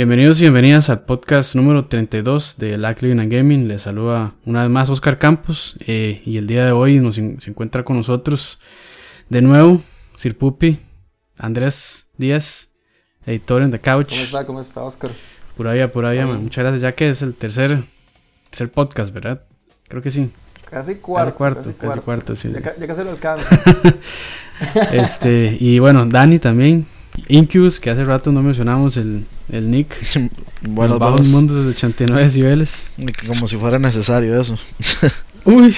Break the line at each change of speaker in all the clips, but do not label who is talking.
Bienvenidos y bienvenidas al podcast número 32 de Lack Living and Gaming. Les saluda una vez más Oscar Campos eh, y el día de hoy nos se encuentra con nosotros de nuevo Sir Pupi, Andrés Díaz, editor en The Couch.
¿Cómo está? ¿Cómo está, Oscar?
Pura vida, pura vida, Muchas gracias, ya que es el tercer, tercer podcast, ¿verdad? Creo que sí.
Casi cuarto.
Casi cuarto, casi cuarto, sí.
Ya, ya casi lo alcanza.
este, y bueno, Dani también. Incubus, que hace rato no mencionamos el, el nick.
Bueno,
bajos mundos de 89 decibeles.
Como si fuera necesario eso.
Uy.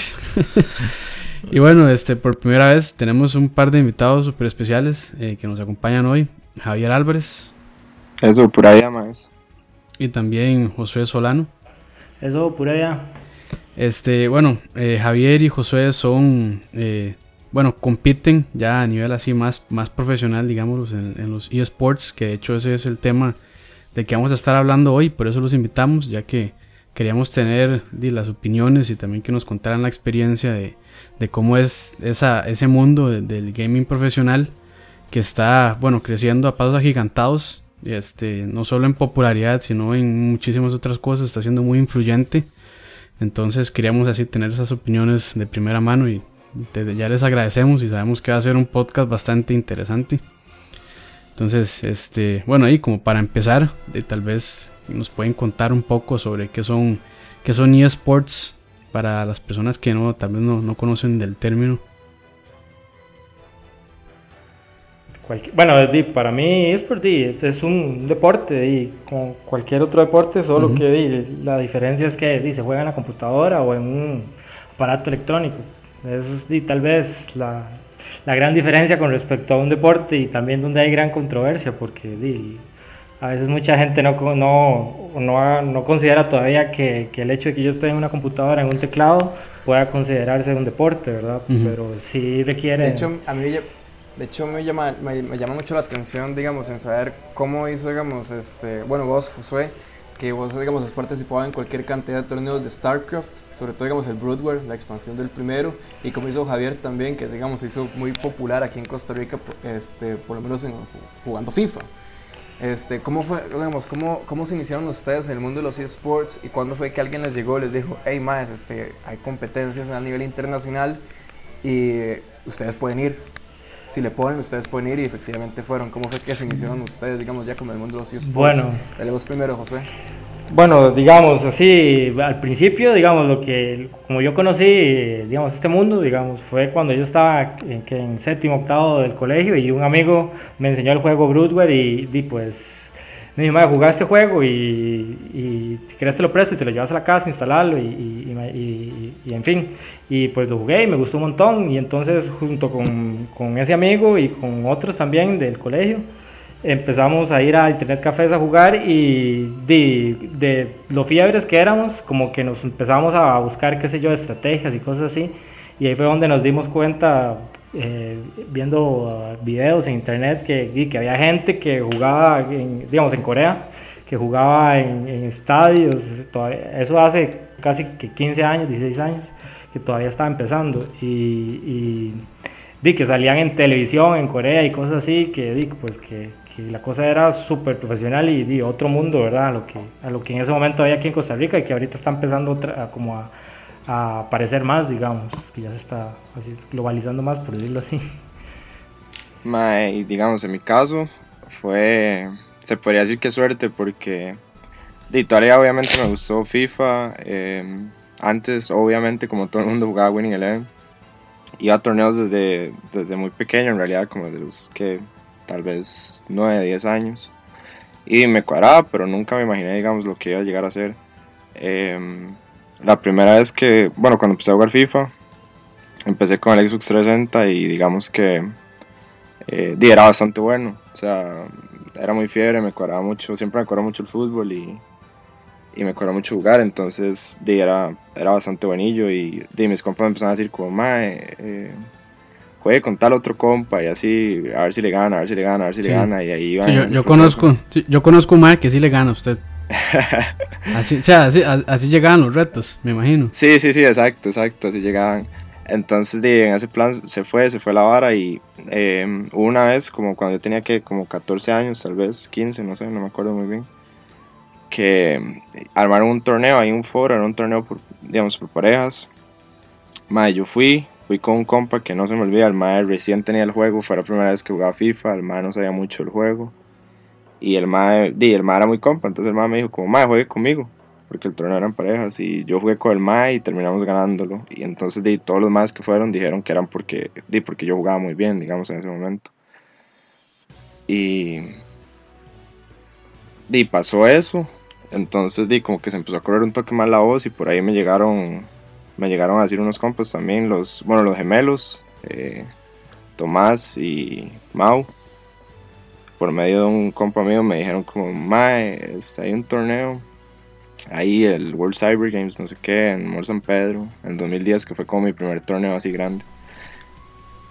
y bueno, este por primera vez tenemos un par de invitados super especiales eh, que nos acompañan hoy. Javier Álvarez.
Eso, por allá más.
Y también Josué Solano.
Eso, por allá.
Este, bueno, eh, Javier y Josué son eh, bueno, compiten ya a nivel así más, más profesional, digamos, en, los eSports, que de hecho ese es el tema de que vamos a estar hablando hoy, por eso los invitamos, ya que queríamos tener las opiniones y también que nos contaran la experiencia de, cómo es esa, ese mundo del gaming profesional que está, bueno, creciendo a pasos agigantados, este, no solo en popularidad, sino en muchísimas otras cosas, está siendo muy influyente. Entonces queríamos así tener esas opiniones de primera mano y ya les agradecemos y sabemos que va a ser un podcast bastante interesante. Entonces, este, bueno, ahí como para empezar, tal vez nos pueden contar un poco sobre qué son, qué son eSports para las personas que no, tal vez no, conocen del término.
bueno, para mí eSports es un deporte y como cualquier otro deporte, solo que la diferencia es que se juega en la computadora o en un aparato electrónico. Es tal vez la, la, gran diferencia con respecto a un deporte y también donde hay gran controversia, porque a veces mucha gente no, no, no, no considera todavía que, que, el hecho de que yo esté en una computadora, en un teclado, pueda considerarse un deporte, ¿verdad? Pero sí requiere...
De hecho, a mí, de hecho me, llama, me, me, llama mucho la atención, digamos, en saber cómo hizo, digamos, este, bueno, vos, Josué, que vos, digamos, has participado en cualquier cantidad de torneos de StarCraft, sobre todo, digamos, el Broodware, la expansión del primero, y como hizo Javier también, que, digamos, se hizo muy popular aquí en Costa Rica, este, por lo menos jugando FIFA. Este, ¿cómo, fue, digamos, cómo, ¿Cómo se iniciaron ustedes en el mundo de los eSports y cuándo fue que alguien les llegó y les dijo, hey, más, este, hay competencias a nivel internacional y ustedes pueden ir? Si le ponen, ustedes pueden ir y efectivamente fueron. ¿Cómo fue que se iniciaron ustedes, digamos, ya como el mundo de los eSports?
Bueno.
Vos primero, Josué.
Bueno, digamos así, al principio, digamos, lo que, como yo conocí, digamos, este mundo, digamos, fue cuando yo estaba en, en séptimo, octavo del colegio y un amigo me enseñó el juego Broodware y, y pues me dijo, jugar este juego y, y, si quieres te lo presto y te lo llevas a la casa, instalarlo y, y, en fin. Y pues lo jugué y me gustó un montón y entonces junto con, con ese amigo y con otros también del colegio empezamos a ir a internet cafés a jugar y de, de lo fiebres que éramos, como que nos empezamos a buscar, qué sé yo, estrategias y cosas así. Y ahí fue donde nos dimos cuenta, eh, viendo videos en internet que, que había gente que jugaba, en, digamos, en Corea, que jugaba en, estadios, eso hace casi que 15 años, 16 años, que todavía estaba empezando y, y que salían en televisión en Corea y cosas así, que, pues, que, que la cosa era súper profesional y, otro mundo, ¿verdad? A lo, que, a lo que en ese momento había aquí en Costa Rica y que ahorita está empezando a, como a a aparecer más, digamos, que ya se está así, globalizando más, por decirlo así.
y digamos, en mi caso, fue, se podría decir que suerte, porque de Italia obviamente me gustó FIFA, em, antes obviamente como todo el mundo jugaba Winning Eleven, iba a torneos desde, desde muy pequeño, en realidad como de los que tal vez 9, 10 años, y me cuadraba, pero nunca me imaginé, digamos, lo que iba a llegar a ser. Eh, la primera vez que, bueno, cuando empecé a jugar FIFA, empecé con el Xbox 360 y digamos que eh, era bastante bueno. O sea, era muy fiebre, me cuadraba mucho, siempre me cuadraba mucho el fútbol y, y me cuadraba mucho jugar, entonces di, era, era bastante buenillo y di, mis compas me empezaron a decir como, mae, eh, juegue con tal otro compa y así, a ver si le gana, a ver si le gana, a ver si le gana y ahí iba.
yo, yo conozco, yo conozco un mae que sí le gana a usted. así, o sea, así, llegaban los retos, me imagino.
Sí, sí, sí, exacto, exacto, así llegaban. Entonces, en ese plan se fue, se fue la vara y em, una vez, como cuando yo tenía que como 14 años, tal vez 15, no sé, no me acuerdo muy bien, que armaron un torneo, hay un foro, era un torneo por, digamos, por parejas. Mae, yo fui, fui con un compa que no se me olvida, el mae recién tenía el juego, fue la primera vez que jugaba FIFA, el mae no sabía mucho el juego. Y el mae, di, el mae era muy compa, entonces el mae me dijo como, mae, juegue conmigo, porque el torneo eran parejas, y yo jugué con el mae y terminamos ganándolo. Y entonces di, todos los maes que fueron dijeron que eran porque, di, porque yo jugaba muy bien, digamos, en ese momento. Y, di, pasó eso, entonces di, como que se empezó a correr un toque más la voz y por ahí me llegaron me llegaron a decir unos compas también, los, bueno, los gemelos, eh, Tomás y Mau. Por medio de un compa mío me dijeron como, Mae, este, hay un torneo, ahí el World Cyber Games, no sé qué, en Mor San Pedro, en 2010, que fue como mi primer torneo así grande.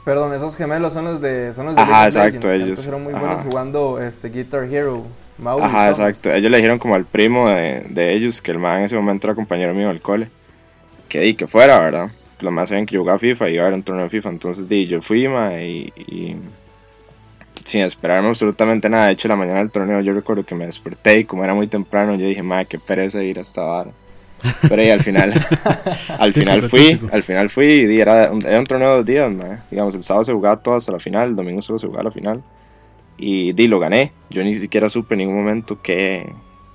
Perdón, esos gemelos son los de son los de
Ajá, exacto,
Legends,
ellos.
eran muy
Ajá.
buenos jugando este Guitar Hero. Mau y
Ajá, exacto. Ellos le dijeron como al primo de, de ellos, que el man en ese momento era compañero mío del cole, que di que fuera, ¿verdad? Los más sabían que yo jugaba FIFA y iba a un torneo de FIFA. Entonces di, yo fui, ma, y, y sin esperarme absolutamente nada. De hecho, la mañana del torneo yo recuerdo que me desperté y como era muy temprano, yo dije, ma, qué pereza ir a esta vara. Pero y al final, al final fui, al final fui y era, era un torneo de dos días, ma. Digamos, el sábado se jugaba todo hasta la final, el domingo solo se jugaba la final. Y di, lo gané. Yo ni siquiera supe en ningún momento qué,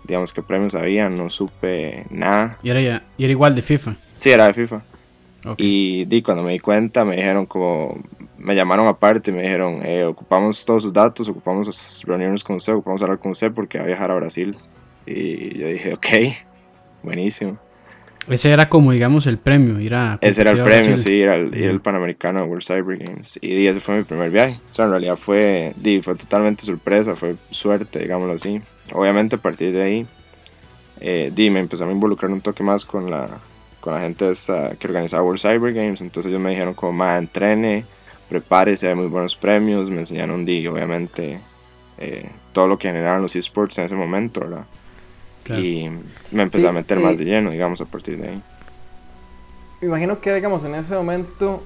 digamos, qué premios había, no supe nada.
Y era, y era igual de FIFA.
Sí, era de FIFA.
Ok.
Y di, cuando me di cuenta, me dijeron como, me llamaron aparte y me dijeron, eh, ocupamos todos sus datos, ocupamos reunirnos con usted, ocupamos hablar con usted porque va a viajar a Brasil. Y yo dije, ok, buenísimo.
Ese era como, digamos, el premio. Ir a
Ese era el premio,
Brasil.
sí, el, era el
Ujú.
Panamericano World Cyber Games. Y ese fue mi primer viaje. O sea, en realidad fue, di, fue totalmente sorpresa, fue suerte, digámoslo así. Obviamente a partir de ahí, eh, di, me empecé a involucrar un toque más con la, con la gente esa que organizaba World Cyber Games. Entonces ellos me dijeron como, más entrene, prepárese, hay muy buenos premios. Me enseñaron, di, obviamente, eh, todo lo que generaban los esports en ese momento, ¿verdad?
Claro.
Y me empecé
Sí,
a meter más de lleno, digamos, a partir de ahí.
Me imagino que, digamos, en ese momento,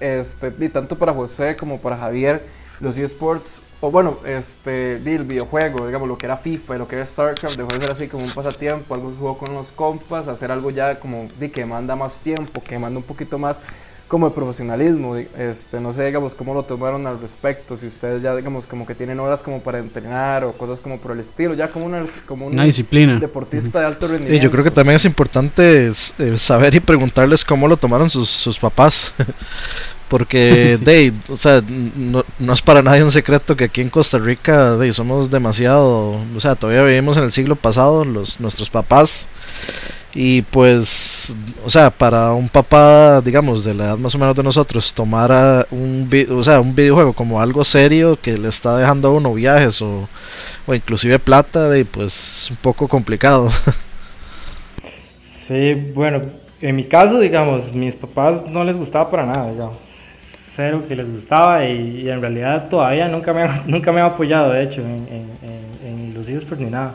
este, y tanto para José como para Javier, los eSports, o bueno, este, di, el videojuego, digamos, lo que era FIFA y lo que era StarCraft, dejó de ser así como un pasatiempo, algo que jugó con los compas, hacer algo ya como, di, que manda más tiempo, que manda un poquito más como de profesionalismo, este, no sé, digamos, cómo lo tomaron al respecto, si ustedes ya, digamos, como que tienen horas como para entrenar o cosas como por el estilo, ya como, una, como un
Una disciplina.
deportista de alto
Y
rendimiento.
yo creo que también es importante eh, saber y preguntarles cómo lo tomaron sus, sus papás. Porque, Dave, o sea, no, no es para nadie un secreto que aquí en Costa Rica, Dave, somos demasiado, o sea, todavía vivimos en el siglo pasado, los, nuestros papás. Y pues, o sea, para un papá, digamos, de la edad más o menos de nosotros, tomar a un, o sea, un videojuego como algo serio que le está dejando a uno viajes o, o inclusive plata, de, pues es un poco complicado.
Sí, bueno, en mi caso, digamos, mis papás no les gustaba para nada, digamos. Cero que les gustaba y, y en realidad todavía nunca me, nunca me han apoyado, de hecho, en, en, en, en los eSports ni nada.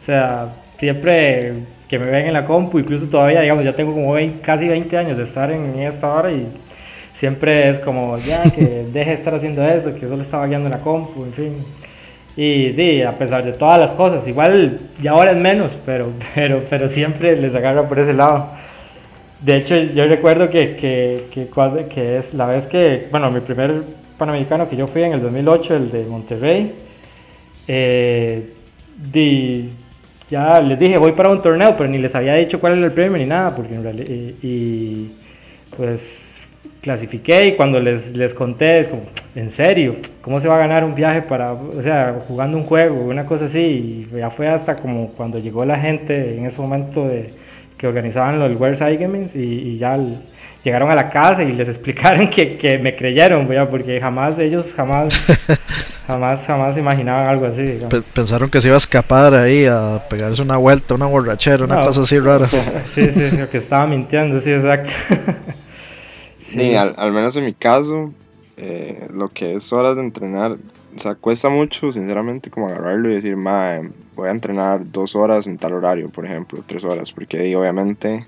O sea, siempre que me ven en la compu, incluso todavía, digamos, ya tengo como 20 casi 20 años de estar en esta hora y siempre es como, ya, que deje de estar haciendo eso, que solo estaba guiando en la compu, en fin. Y a pesar de todas las cosas, igual ya ahora es menos, pero, pero, pero siempre les agarra por ese lado. De hecho, yo recuerdo que, que, que, es la vez que, bueno, mi primer panamericano que yo fui en el 2008, el de Monterrey, eh, ya les dije, voy para un torneo, pero ni les había dicho cuál era el premio ni nada, porque y, y, pues clasifiqué y cuando les, les conté, es como, en serio, ¿cómo se va a ganar un viaje para, o sea, jugando un juego, una cosa así? Y ya fue hasta como cuando llegó la gente en ese momento de, que organizaban los Side Games y, y ya el- llegaron a la casa y les explicaron que, que me creyeron, ¿verdad? porque jamás ellos jamás jamás jamás imaginaban algo así. digamos.
Pensaron que se iba a escapar ahí a pegarse una vuelta, una borrachera, una
No.
cosa así rara.
Sí, sí, sí, que estaba mintiendo, sí, exacto.
Sí, al, al menos en mi caso, eh, lo que es horas de entrenar, o sea, cuesta mucho, sinceramente, como agarrarlo y decir, ma, voy a entrenar dos horas en tal horario, por ejemplo, tres horas, porque obviamente,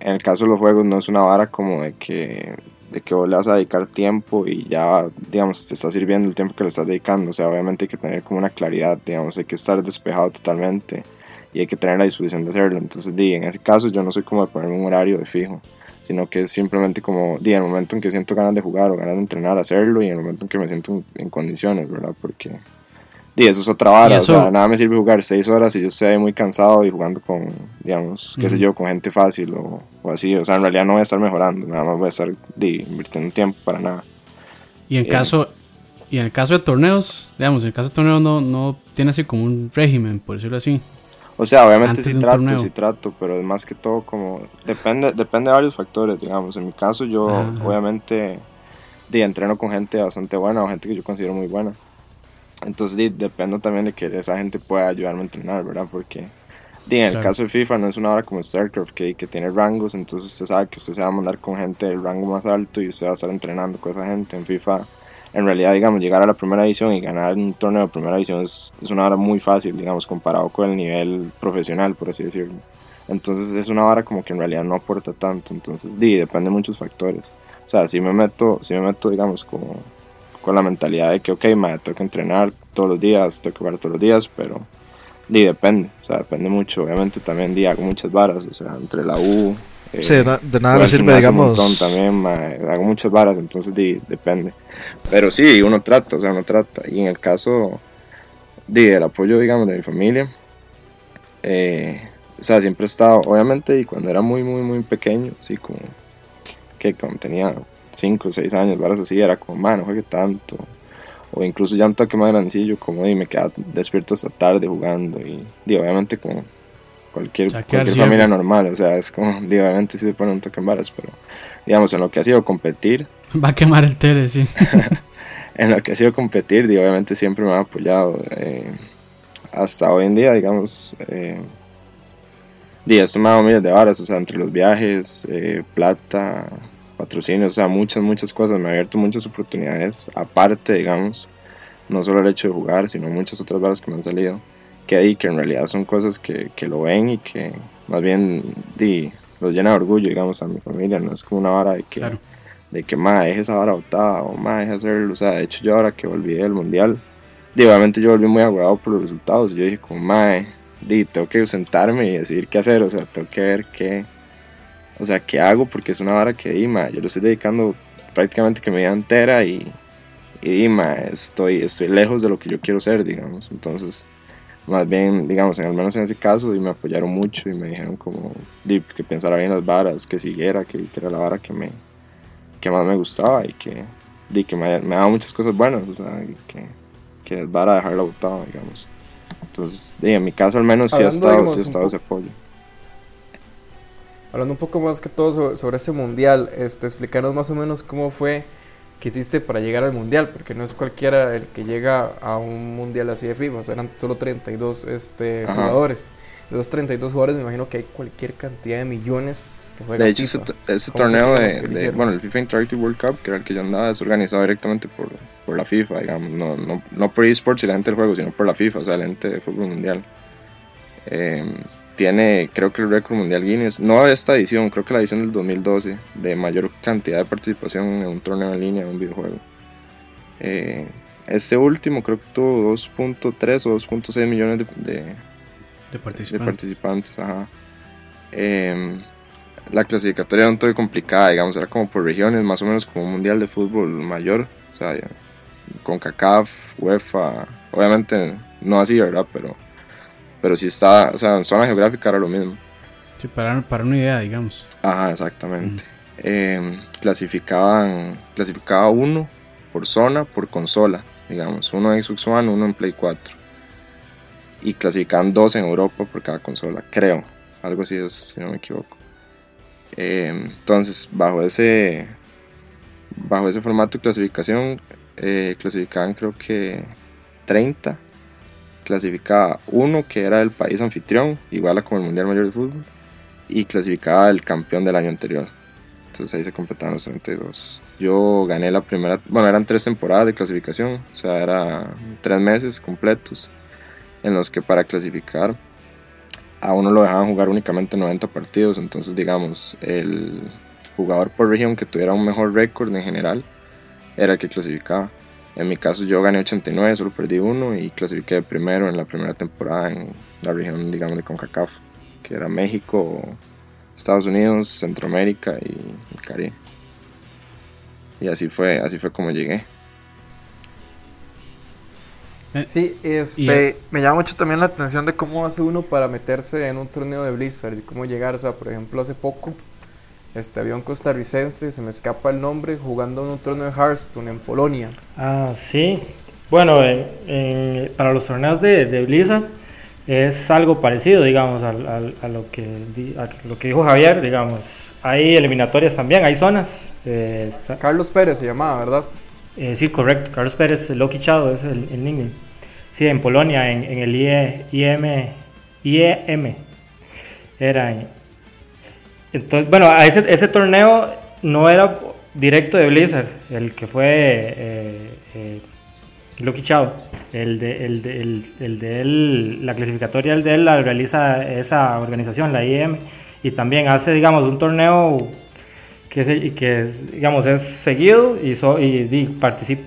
en el caso de los juegos no es una vara como de que, de que vos le vas a dedicar tiempo y ya, digamos, te está sirviendo el tiempo que le estás dedicando, o sea, obviamente hay que tener como una claridad, digamos, hay que estar despejado totalmente y hay que tener la disposición de hacerlo. Entonces, di, en ese caso yo no soy como de ponerme un horario de fijo, sino que es simplemente como, di, en el momento en que siento ganas de jugar o ganas de entrenar, hacerlo y en el momento en que me siento en, condiciones, ¿verdad? Porque, di, eso es otra vara, o sea, nada me sirve jugar seis horas y yo estoy muy cansado y jugando con, digamos, qué sé yo, con gente fácil o, o, así, o sea, en realidad no voy a estar mejorando, nada más voy a estar, di, invirtiendo tiempo para nada.
Y en eh, caso... Y en el caso de torneos, digamos, en el caso de torneos no, no tiene así como un régimen, por decirlo así.
O sea, obviamente sí trato, sí trato, pero es más que todo como depende depende de varios factores, digamos. En mi caso yo obviamente di, entreno con gente bastante buena o gente que yo considero muy buena. Entonces di, dependo también de que esa gente pueda ayudarme a entrenar, ¿verdad? Porque di, en el caso de FIFA no es una hora como StarCraft que, que tiene rangos, entonces usted sabe que usted se va a mandar con gente del rango más alto y usted va a estar entrenando con esa gente. En FIFA en realidad, digamos, llegar a la primera división y ganar un torneo de primera división es, es una hora muy fácil, digamos, comparado con el nivel profesional, por así decirlo. Entonces es una hora como que en realidad no aporta tanto, entonces di, depende de muchos factores. O sea, si me meto, si me meto digamos, como con la mentalidad de que, ok, me tengo que entrenar todos los días, tengo que jugar todos los días, pero di, depende, o sea, depende mucho. Obviamente también di, hago muchas varas, o sea, entre la U,
eh, sí, de nada me sirve, digamos.
también, hago muchas varas, entonces depende. Pero sí, uno trata, o sea, uno trata. Y en el caso de, del apoyo, digamos, de mi familia, eh, o sea, siempre he estado, obviamente, y cuando era muy, muy, muy pequeño, así como que cuando tenía 5 o 6 años, varas así, era como, mano, juegue tanto. O incluso ya un toque más grandecillo, como, y me quedaba despierto hasta tarde jugando. Y, y obviamente, como cualquier, cualquier familia normal, o sea, es como, obviamente sí se pone un toque en varas, pero digamos, en lo que ha sido competir.
Va a quemar el tele, sí.
en lo que ha sido competir, obviamente siempre me ha apoyado. Eh, hasta hoy en día, digamos, eh, dado miles de varas, o sea, entre los viajes, eh, plata, patrocinios, o sea, muchas, muchas cosas, me ha abierto muchas oportunidades, aparte, digamos, no solo el hecho de jugar, sino muchas otras varas que me han salido que ahí, que en realidad son cosas que, que lo ven y que más bien di, los llena de orgullo, digamos, a mi familia, no es como una vara de que, de que más deje esa vara botada o más deje hacerlo, o sea, de hecho yo ahora que volví del mundial, di, obviamente yo volví muy agüado por los resultados, y yo dije como, mae, di, tengo que sentarme y decidir qué hacer, o sea, tengo que ver qué, o sea, qué hago, porque es una vara que, di, mae, yo lo estoy dedicando prácticamente que mi vida entera y, y estoy, estoy lejos de lo que yo quiero ser, digamos, entonces más bien, digamos, en al menos en ese caso, y me apoyaron mucho y me dijeron como que pensara bien las varas, que siguiera, que, era la vara que, me, que más me gustaba y que, di, que me, me daba muchas cosas buenas, o sea, que, que es vara dejarla botada, digamos. Entonces, en mi caso al menos sí ha estado, sí ha estado ese apoyo.
Hablando un poco más que todo sobre, sobre ese mundial, este, explicarnos más o menos cómo fue que hiciste para llegar al mundial, porque no es cualquiera el que llega a un mundial así de FIFA, o sea, eran solo 32 este, jugadores. De esos 32 jugadores me imagino que hay cualquier cantidad de millones que juegan
De hecho, ese, torneo de, bueno, el FIFA Interactive World Cup, que era el que yo andaba, es organizado directamente por, por la FIFA, digamos, no, no, no por esports y la gente del juego, sino por la FIFA, o sea, la gente de fútbol mundial. Eh, tiene, creo que el récord mundial Guinness, no esta edición, creo que la edición del 2012, de mayor cantidad de participación en un torneo en línea, en un videojuego. Eh, este último creo que tuvo 2.3 o 2.6 millones de,
de, participantes.
Em, la clasificatoria era un toque complicada, digamos, era como por regiones, más o menos como un mundial de fútbol mayor, o sea, con CACAF, UEFA, obviamente no así, ¿verdad? Pero pero si está, o sea, en zona geográfica era lo mismo.
Sí, para, para una idea, digamos.
Ajá, exactamente. Em, clasificaban, clasificaba uno por zona, por consola, digamos, uno en Xbox One, uno en Play 4. Y clasificaban dos en Europa por cada consola, creo. Algo así es, si no me equivoco. Em, entonces, bajo ese, bajo ese formato de clasificación, eh, clasificaban creo que 30 clasificaba uno que era el país anfitrión, igual a como el Mundial Mayor de Fútbol, y clasificaba el campeón del año anterior. Entonces ahí se completaron los 32. Yo gané la primera, bueno, eran tres temporadas de clasificación, o sea, eran tres meses completos en los que para clasificar a uno lo dejaban jugar únicamente 90 partidos, entonces digamos, el jugador por región que tuviera un mejor récord en general era el que clasificaba. En mi caso yo gané 89, solo perdí uno y clasifiqué primero en la primera temporada en la región, digamos, de CONCACAF, que era México, Estados Unidos, Centroamérica y el Caribe. Y así fue, así fue como llegué.
Eh, sí, este, me llama mucho también la atención de cómo hace uno para meterse en un torneo de Blizzard y cómo llegar, o sea, por ejemplo, hace poco este había un costarricense, se me escapa el nombre, jugando en un torneo de Hearthstone en Polonia.
Ah, sí. Bueno, para los torneos de, de, Blizzard es algo parecido, digamos, a, lo que, lo que dijo Javier, digamos. Hay eliminatorias también, hay zonas.
Eh, Carlos Pérez se llamaba, ¿verdad?
Eh, sí, correcto. Carlos Pérez, Loki Chado es el, el. Sí, en Polonia, en, el IE, IEM, IEM. Era. Entonces, bueno, ese, ese torneo no era directo de Blizzard, el que fue eh, eh Loki Chao. El de, él, la clasificatoria el de él la realiza esa organización, la IEM, y también hace, digamos, un torneo que, que digamos, es seguido y, y,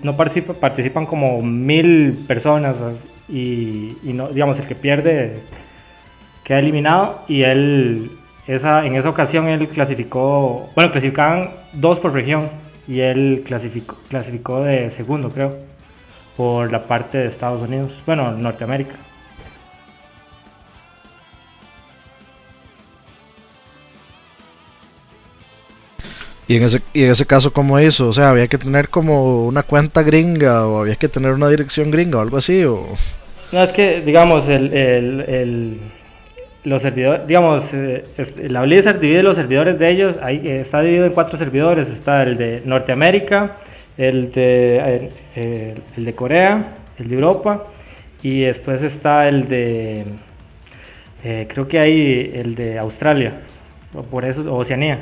no participa, participan como mil personas y, no, digamos, el que pierde queda eliminado y él, esa, en esa ocasión él clasificó, bueno, clasificaban dos por región y él clasificó, clasificó de segundo, creo, por la parte de Estados Unidos, bueno, Norteamérica.
Y en ese, y en ese caso, ¿cómo hizo? O sea, ¿había que tener como una cuenta gringa o había que tener una dirección gringa o algo así? O...
No, es que, digamos, el, el, el los servidores, digamos, eh, la Blizzard divide los servidores de ellos, ahí, eh, está dividido en cuatro servidores, está el de Norteamérica, el de, el, de Corea, el de Europa y después está el de, eh, creo que hay el de Australia, o por eso, Oceanía.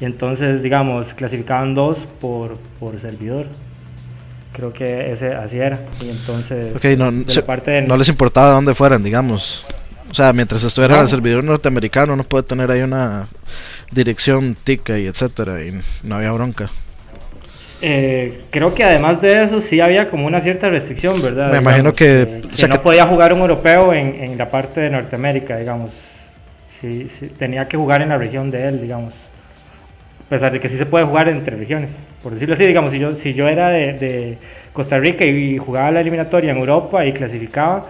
Y entonces, digamos, clasificaban dos por, por servidor. Creo que ese así era. Y entonces,
no, parte no les importaba dónde fueran, digamos. O sea, mientras estuviera en el servidor norteamericano, no puede tener ahí una dirección tica y etcétera, y no había bronca.
Eh, creo que además de eso sí había como una cierta restricción, ¿verdad?
Me imagino que,
que, no podía jugar un europeo en, en, la parte de Norteamérica, digamos. Sí, sí, tenía que jugar en la región de él, digamos a pesar de que sí se puede jugar entre regiones. Por decirlo así, digamos, si yo, si yo era de, Costa Rica y, jugaba la eliminatoria en Europa y clasificaba,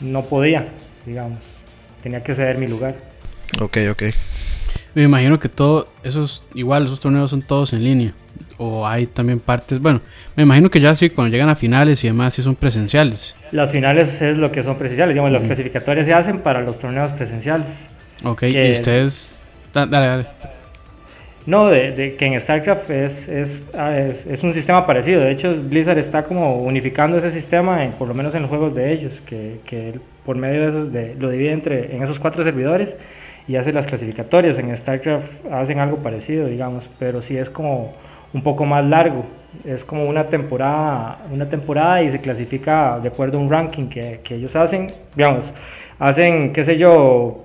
no podía, digamos. Tenía que ceder mi lugar.
Ok, ok.
Me imagino que todo, esos, igual, esos torneos son todos en línea. O hay también partes, bueno, me imagino que ya sí, cuando llegan a finales y demás, sí son presenciales.
Las finales es lo que son presenciales, digamos, las clasificatorias se hacen para los torneos presenciales.
Ok, y ustedes... Dale, dale.
No, de, que en StarCraft ah, es, es, un sistema parecido. De hecho, Blizzard está como unificando ese sistema, en, por lo menos en los juegos de ellos, que, que por medio de esos de, lo divide entre, en esos cuatro servidores y hace las clasificatorias. En StarCraft hacen algo parecido, digamos, pero sí es como un poco más largo. Es como una temporada, una temporada y se clasifica de acuerdo a un ranking que, que ellos hacen. Digamos, hacen, qué sé yo,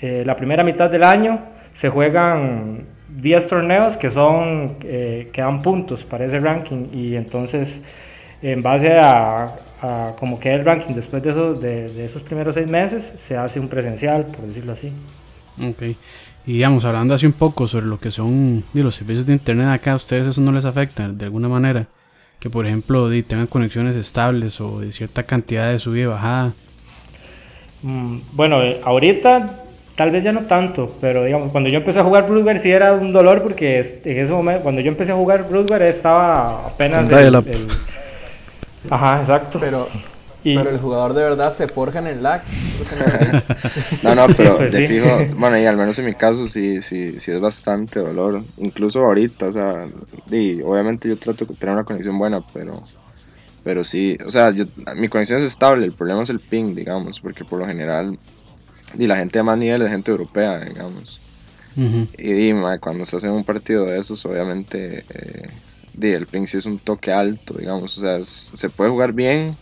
eh, la primera mitad del año se juegan 10 torneos que son eh, que dan puntos para ese ranking y entonces en base a, a como queda el ranking. Después de esos, de, esos primeros seis meses se hace un presencial por decirlo así.
Ok. Y digamos hablando así un poco sobre lo que son los servicios de internet acá a ustedes eso no les afecta de alguna manera que por ejemplo tengan conexiones estables o de cierta cantidad de subida y bajada.
Mm, bueno eh, ahorita Tal vez ya no tanto, pero digamos, cuando yo empecé a jugar Broodware sí era un dolor porque en ese momento, cuando yo empecé a jugar Broodware estaba apenas... El, el, Ajá, exacto.
Pero, pero el jugador de verdad se forja en el lag.
no, no, pero pues de fijo, bueno, y al menos en mi caso sí, sí, sí es bastante dolor. Incluso ahorita, o sea, y obviamente yo trato de tener una conexión buena, pero pero sí, o sea, yo, mi conexión es estable, el problema es el ping, digamos, porque por lo general y la gente de más nivel es gente europea, digamos. Y cuando se hace un partido de esos, obviamente eh, el ping sí es un toque alto, digamos. O sea, se puede jugar bien,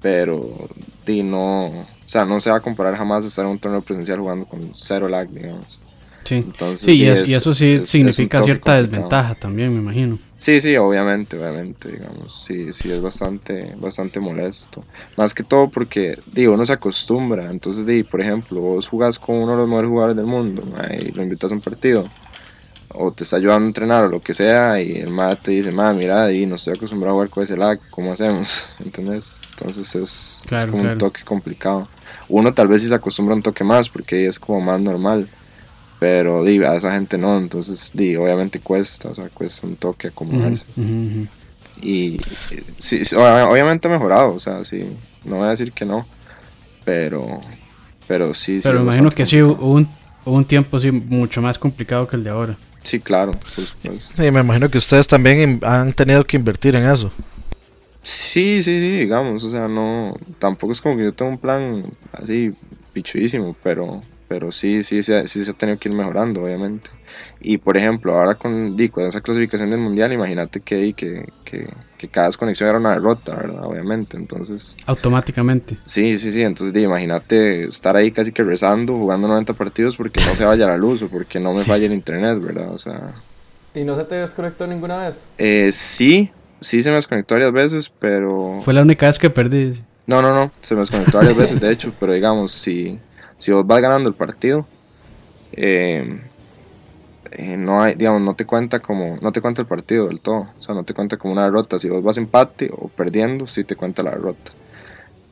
pero di, no, o sea, no se va a comparar jamás estar en un torneo presencial jugando con cero lag, digamos.
Sí,
Entonces,
sí y, es-
es-
y eso sí
es-
significa cierta
complicado.
desventaja también, me imagino.
Sí, sí, obviamente, obviamente, digamos, sí, sí es bastante, bastante molesto. Más que todo porque, digo, uno se acostumbra, entonces, di, por ejemplo, vos jugás con uno de los mejores jugadores del mundo, ma, y lo invitas a un partido, o te está ayudando a entrenar o lo que sea, y el ma te dice, ma, mira, y no estoy acostumbrado a jugar con ese lag, ¿cómo hacemos? ¿Entendés? Entonces es, como
claro.
un toque complicado. Uno tal vez sí se acostumbra un toque más, porque es como más normal. Pero di, a esa gente no, entonces di, obviamente cuesta, o sea, cuesta un toque acomodarse. Y sí, sí, ob- obviamente ha mejorado, o sea, sí, no voy a decir que no, pero, pero sí.
Pero imagino que sí hubo un, hubo un tiempo sí, mucho más complicado que el de ahora.
Sí, claro.
Sí, me imagino que ustedes también han tenido que invertir en eso.
Sí, sí, sí, digamos, o sea, no, tampoco es como que yo tengo un plan así pichudísimo, pero, pero sí, sí, sí, sí se ha tenido que ir mejorando, obviamente. Y por ejemplo, ahora con, di, con esa clasificación del mundial, imagínate que, que, que, que cada desconexión era una derrota, ¿verdad? Obviamente, entonces...
Automáticamente.
Sí, sí, sí, entonces di, imagínate estar ahí casi que rezando, jugando 90 partidos porque no se vaya la luz o porque no me falle el internet, ¿verdad? O sea,
¿Y no se te desconectó ninguna vez?
eh, sí, sí se me desconectó varias veces, pero...
Fue la única vez que perdí.
No, no, no, se me desconectó varias veces, de hecho, pero digamos, si, si vos vas ganando el partido, eh, eh, no hay, digamos, no te cuenta como, no te cuenta el partido del todo, o sea, no te cuenta como una derrota, si vos vas empate o perdiendo, sí te cuenta la derrota.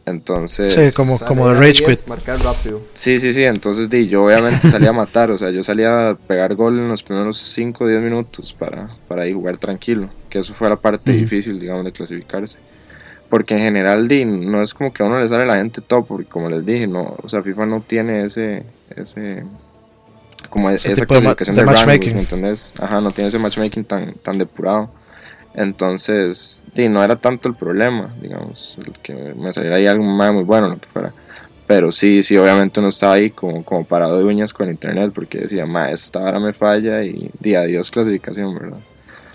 Entonces...
Sí, como, como de Rage
10,
Quit.
Marcar rápido.
Sí, sí, sí, entonces di, yo obviamente salía a matar, o sea, yo salía a pegar gol en los primeros 5 o 10 minutos para, para ahí jugar tranquilo, que eso fue la parte difícil, digamos, de clasificarse. Porque en general, di, no es como que a uno le sale la gente top, porque como les dije, no, o sea, FIFA no tiene ese, ese, como
Ese
esa clasificación
de
de,
matchmaking.
¿me entendés? Ajá, no tiene ese matchmaking tan, tan depurado. Entonces, no era tanto el problema, digamos, el que me saliera ahí algo más muy bueno, lo que fuera. Pero sí, sí, obviamente uno estaba ahí como, como parado de uñas con internet porque decía, ma, esta hora me falla y di adiós clasificación, ¿verdad?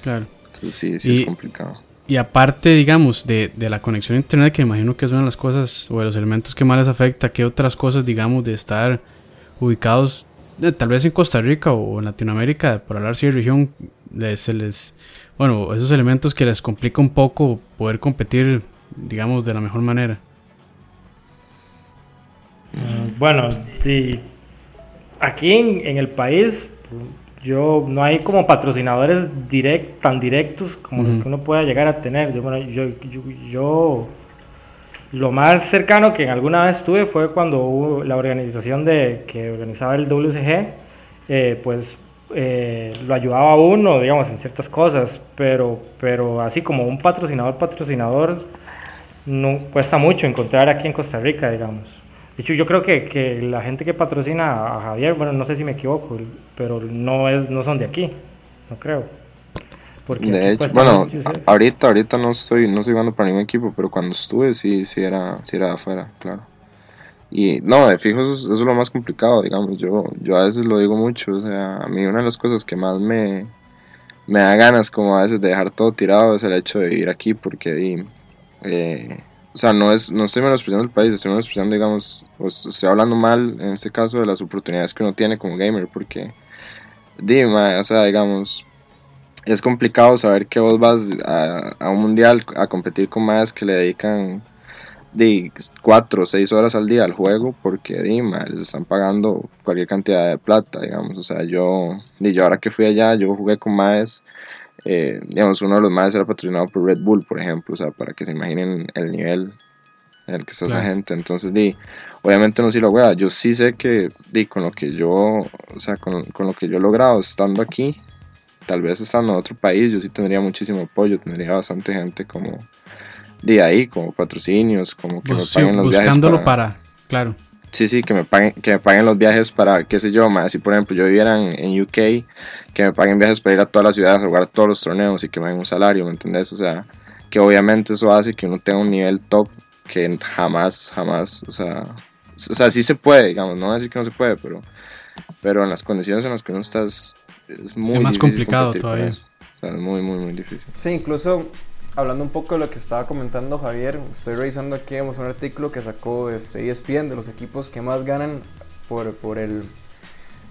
Claro.
Entonces sí, sí
Y-
es complicado.
Y aparte, digamos, de, de la conexión a internet, que imagino que es una de las cosas o de los elementos que más les afecta, ¿qué otras cosas, digamos, de estar ubicados eh, tal vez en Costa Rica o en Latinoamérica, por hablar así de región, se les, bueno, esos elementos que les complica un poco poder competir, digamos, de la mejor manera?
Mm, Bueno, sí, aquí en el país, yo no hay como patrocinadores direct, tan directos como los
Ujú.
que uno pueda llegar a tener. Yo, bueno, yo, yo, yo- lo más cercano que alguna vez tuve fue cuando hubo la organización de que organizaba el WCG, eh, pues eh, lo ayudaba a uno, digamos, en ciertas cosas, pero, pero así como un patrocinador, patrocinador, no cuesta mucho encontrar aquí en Costa Rica, digamos. De hecho, yo creo que, que la gente que patrocina a Javier, bueno, no sé si me equivoco, pero no es no son de aquí, no creo. Porque
De hecho, bueno, a- ahorita, ahorita no estoy, no estoy jugando para ningún equipo, pero cuando estuve sí, sí era, sí era de afuera, claro. Y no, de fijo eso es, eso es lo más complicado, digamos, yo, yo a veces lo digo mucho, o sea, a mí una de las cosas que más me, me da ganas como a veces de dejar todo tirado es el hecho de vivir aquí, porque eh, o sea, no es, no estoy menospreciando el país, estoy menospreciando, digamos, o estoy hablando mal en este caso de las oportunidades que uno tiene como gamer, porque, di, ma, o sea, digamos, es complicado saber que vos vas a, un mundial a competir con más que le dedican de 4 o 6 horas al día al juego porque di, ma, les están pagando cualquier cantidad de plata, digamos. O sea, yo, yo ahora que fui allá, yo jugué con más, eh, digamos, uno de los más era patrocinado por Red Bull, por ejemplo, o sea, para que se imaginen el nivel en el que está
Claro.
esa gente. Entonces, di, obviamente no si lo wea, yo sí sé que, di, con lo que yo, o sea, con, con lo que yo he logrado estando aquí, tal vez estando en otro país, yo sí tendría muchísimo apoyo, tendría bastante gente como de ahí, como patrocinios, como que
Bus-
me paguen los viajes.
buscándolo
para-
para, claro.
Sí, sí, que me paguen, que me paguen los viajes para, qué sé yo, más si por ejemplo yo viviera en, en UK, que me paguen viajes para ir a todas las ciudades a jugar todos los torneos y que me den un salario, ¿me entendés? O sea, que obviamente eso hace que uno tenga un nivel top que jamás, jamás, o sea, o sea, sí se puede, digamos, no voy a decir que no se puede, pero, pero en las condiciones en las que uno está es, es muy
Es más complicado todavía.
eso. O sea, es muy, muy, muy difícil.
Sí, incluso hablando un poco de lo que estaba comentando Javier, estoy revisando aquí vemos, un artículo que sacó este ESPN de los equipos que más ganan por, por el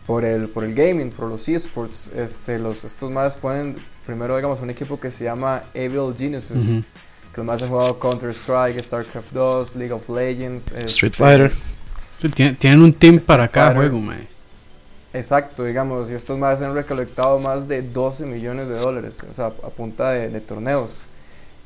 por el, por el gaming, por los esports. Este, los, estos más ponen primero, digamos, un equipo que se llama Evil Geniuses. Que los más han jugado Counter-Strike, StarCraft 2, League of Legends,
Street este, Fighter.
tienen un team para cada juego, mae.
Exacto, digamos, y estos más han recolectado más de 12 millones de dólares, o sea, a punta de torneos.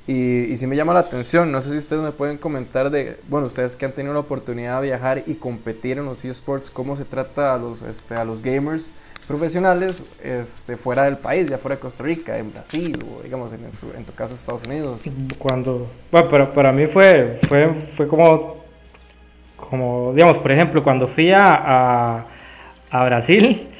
Y, y sí me llama la atención, no sé si ustedes me pueden comentar de, bueno, ustedes que han tenido la oportunidad de viajar y competir en los eSports, cómo se trata a los, este, a los gamers profesionales este, fuera del país, ya fuera de Costa Rica, en Brasil o digamos en, en tu caso Estados Unidos.
Cuando, bueno, pero para mí fue, fue, fue como, como, digamos, por ejemplo, cuando fui a, a Brasil,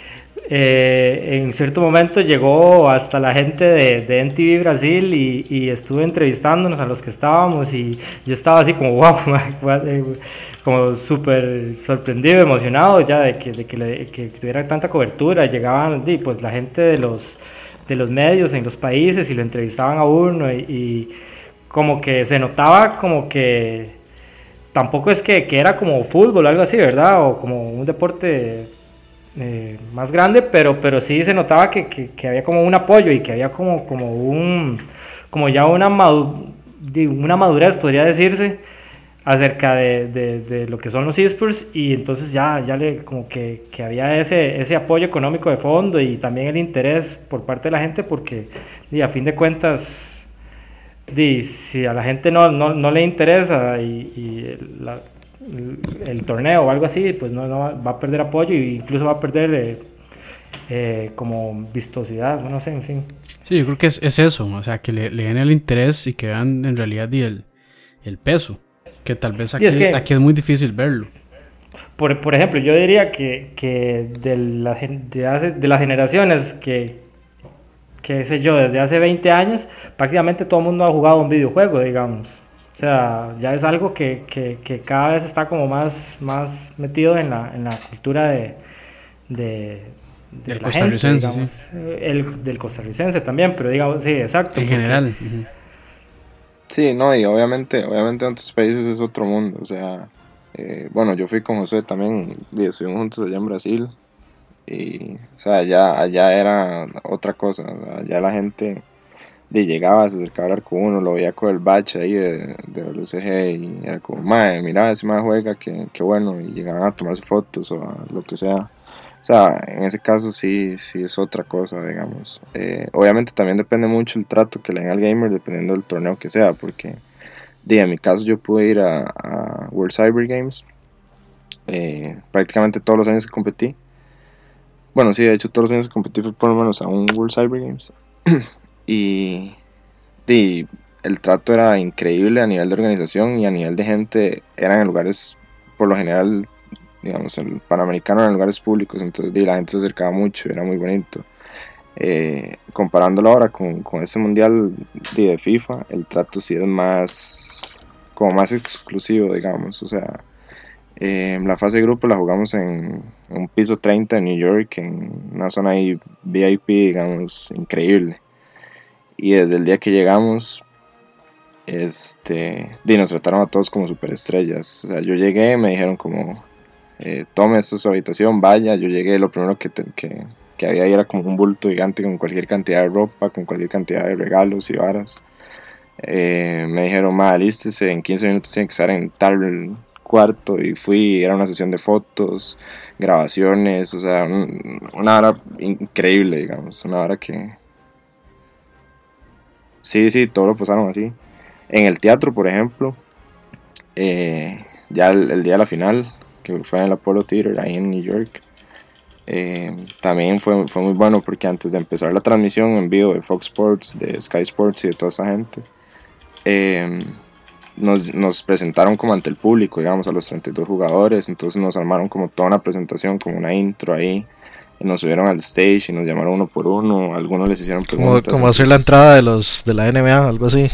eh, en cierto momento llegó hasta la gente de, de NTV Brasil y, y, estuve entrevistándonos a los que estábamos y yo estaba así como wow, como súper sorprendido, emocionado ya de que, tuviera tanta cobertura. Llegaban pues la gente de los, de los medios en los países y lo entrevistaban a uno y, y como que se notaba como que tampoco es que, que era como fútbol o algo así, ¿verdad? O como un deporte eh, más grande, pero, pero sí se notaba que, que, había como un apoyo y que había como, como un como ya una, una madurez, podría decirse, acerca de, de, lo que son los esports y entonces ya, ya le, como que, que, había ese, ese apoyo económico de fondo y también el interés por parte de la gente porque y a fin de cuentas si a la gente no, no, no le interesa y, y la, el torneo o algo así, pues no, no va a perder apoyo e incluso va a perder eh, eh, como vistosidad, no sé, en fin.
Sí, yo creo que es, es eso, o sea, que le, le, den el interés y que vean en realidad el, el peso, que tal vez aquí es, aquí es muy difícil verlo.
Por, por ejemplo, yo diría que, que de, la, de, hace, de las generaciones que, que sé yo, desde hace 20 años, prácticamente todo el mundo ha jugado un videojuego, digamos. O sea, ya es algo que, que, que, cada vez está como más, más metido en la, en la cultura de, de,
del costarricense, sí.
El, del costarricense también, pero digamos, sí, exacto.
En general.
Sí, no, y obviamente, obviamente en otros países es otro mundo, o sea, eh, bueno, yo fui con José también, y estuvimos juntos allá en Brasil, y, o sea, allá, allá era otra cosa, sea, la gente de llegaba, se acercaba a hablar con uno, lo veía con el bache ahí de, de WCG y era como, madre, mira, ese más juega, que, bueno, y llegaban a tomarse fotos o lo que sea. O sea, en ese caso sí, sí es otra cosa, digamos. Eh, obviamente también depende mucho el trato que le den al gamer dependiendo del torneo que sea, porque de, en mi caso yo pude ir a, World Cyber Games eh, prácticamente todos los años que competí. Bueno, sí, de hecho todos los años que competí fue por lo menos a un World Cyber Games. Y, el trato era increíble a nivel de organización y a nivel de gente. Eran en lugares, por lo general, digamos, el Panamericano en lugares públicos. Entonces la gente se acercaba mucho, era muy bonito. Eh, comparándolo ahora con, con ese mundial de, FIFA, el trato sí es más, como más exclusivo, digamos. O sea, eh, la fase de grupo la jugamos en un piso 30 en New York, en una zona ahí VIP, digamos, increíble. Y desde el día que llegamos, este, nos trataron a todos como superestrellas. O sea, yo llegué, me dijeron como, eh, tome esta su habitación, vaya. Yo llegué, lo primero que, que, que, había ahí era como un bulto gigante con cualquier cantidad de ropa, con cualquier cantidad de regalos y varas. Eh, me dijeron, ma, alístese, en 15 minutos tiene que estar en tal cuarto y fui, era una sesión de fotos, grabaciones, o sea, una hora increíble, digamos, una hora que, Sí, sí, todo lo pasaron así. En el teatro, por ejemplo, eh, ya el, día de la final, que fue en el Apollo Theater, ahí en New York, eh, también fue, fue muy bueno porque antes de empezar la transmisión en vivo de Fox Sports, de Sky Sports y de toda esa gente, eh, nos, nos, presentaron como ante el público, digamos, a los 32 jugadores, entonces nos armaron como toda una presentación, como una intro ahí, nos subieron al stage y nos llamaron uno por uno, algunos les hicieron
preguntas. Como, hacer la entrada de los de la NBA, algo así.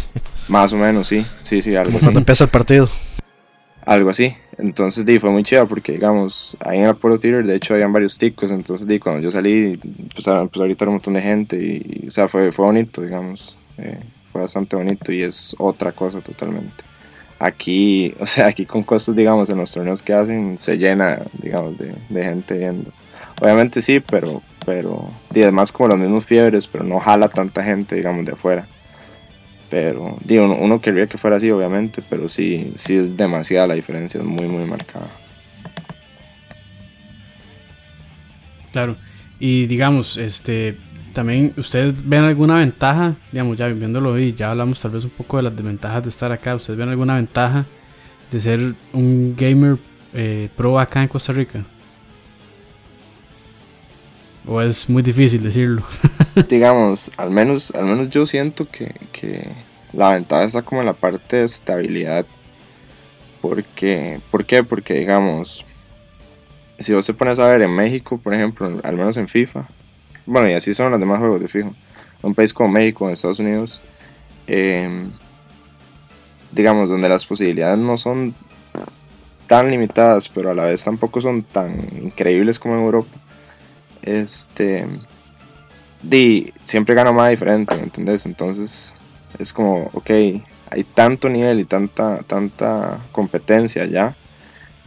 Más o menos, sí, sí, sí, algo
Cuando empieza el partido.
Algo así, entonces di, fue muy chido porque digamos, ahí en el Apollo Theater de hecho habían varios ticos, entonces di, cuando yo salí, pues, pues ahorita era un montón de gente y, o sea, fue, fue bonito, digamos, eh, fue bastante bonito y es otra cosa totalmente. Aquí, o sea, aquí con costos, digamos, en los torneos que hacen, se llena, digamos, de, de gente viendo Obviamente sí, pero, pero y además como los mismos fiebres, pero no jala tanta gente, digamos, de afuera. Pero digo, uno, uno, querría que fuera así, obviamente, pero sí, sí es demasiada la diferencia, es muy, muy marcada.
Claro, y digamos, este, también ustedes ven alguna ventaja, digamos, ya viéndolo y ya hablamos tal vez un poco de las desventajas de estar acá, ¿ustedes ven alguna ventaja de ser un gamer eh, pro acá en Costa Rica? ¿O es muy difícil decirlo?
digamos, al menos, al menos yo siento que, que la ventaja está como en la parte de estabilidad. Porque, ¿Por qué? Porque digamos, si vos te pones a ver en México, por ejemplo, al menos en FIFA, bueno, y así son los demás juegos de fijo, un país como México, en Estados Unidos, em, digamos, donde las posibilidades no son tan limitadas, pero a la vez tampoco son tan increíbles como en Europa, este, di, siempre gana más diferente, ¿me entendés? Entonces, es como, ok, hay tanto nivel y tanta, tanta competencia ya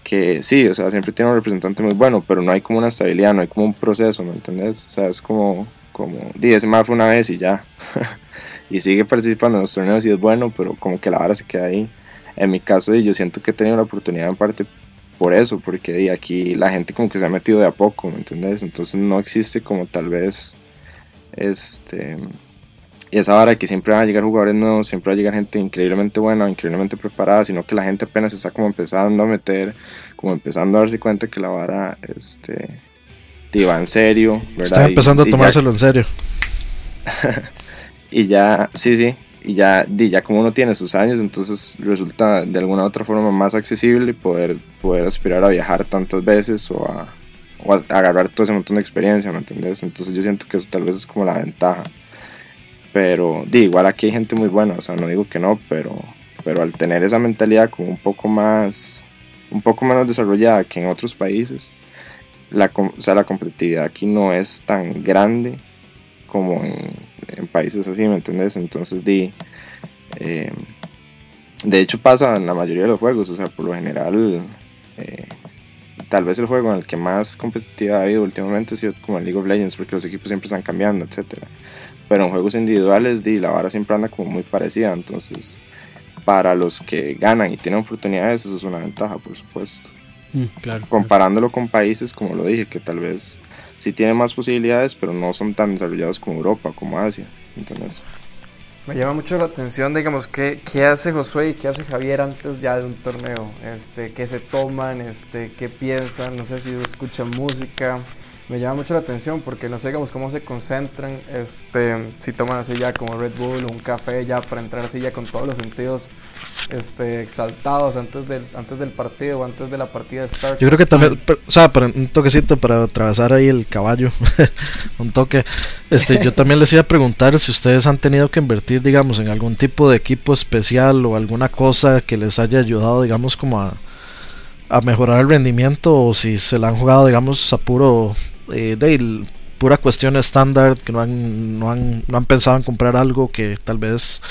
que sí, o sea, siempre tiene un representante muy bueno, pero no hay como una estabilidad, no hay como un proceso, ¿me entendés? O sea, es como, como, di, ese más fue una vez y ya. y sigue participando en los torneos y es bueno, pero como que la vara se queda ahí. En mi caso, yo siento que he tenido la oportunidad en parte por eso, porque aquí la gente como que se ha metido de a poco, ¿me entendés? Entonces no existe como tal vez, este, y esa vara que siempre van a llegar jugadores nuevos, siempre va a llegar gente increíblemente buena, increíblemente preparada, sino que la gente apenas está como empezando a meter, como empezando a darse cuenta que la vara este, va en serio. ¿verdad?
Está empezando a tomárselo en serio.
y ya, sí, sí, y ya, ya como uno tiene sus años, entonces resulta de alguna u otra forma más accesible poder, poder aspirar a viajar tantas veces o a, agarrar todo ese montón de experiencia, ¿me entendés? Entonces yo siento que eso tal vez es como la ventaja. Pero di, igual aquí hay gente muy buena, o sea, no digo que no, pero, pero al tener esa mentalidad como un poco más, un poco menos desarrollada que en otros países, la, o sea, la competitividad aquí no es tan grande como en, países así, ¿me entendés? Entonces, di, eh, de hecho pasa en la mayoría de los juegos, o sea, por lo general, eh, tal vez el juego en el que más competitividad ha habido últimamente ha sido como el League of Legends, porque los equipos siempre están cambiando, etcétera pero en juegos individuales di, la vara siempre anda como muy parecida, entonces para los que ganan y tienen oportunidades eso es una ventaja, por supuesto. Mm, Comparándolo con países, como lo dije, que tal vez sí tienen más posibilidades, pero no son tan desarrollados como Europa, como Asia, entonces...
Me llama mucho la atención, digamos, qué, qué hace Josué y qué hace Javier antes ya de un torneo, este, qué se toman, este, qué piensan, no sé si escuchan música, me llama mucho la atención porque no sé digamos, cómo se concentran, este, si toman así ya como Red Bull o un café ya para entrar así ya con todos los sentidos este, exaltados antes del, antes del partido o antes de la partida de Star.
Yo creo que también, o sea, para un toquecito para atravesar ahí el caballo, un toque, este, yo también les iba a preguntar si ustedes han tenido que invertir, digamos, en algún tipo de equipo especial o alguna cosa que les haya ayudado, digamos, como a a mejorar el rendimiento o si se la han jugado digamos a puro eh, de pura cuestión estándar, que no han, no, han, no han pensado en comprar algo que tal vez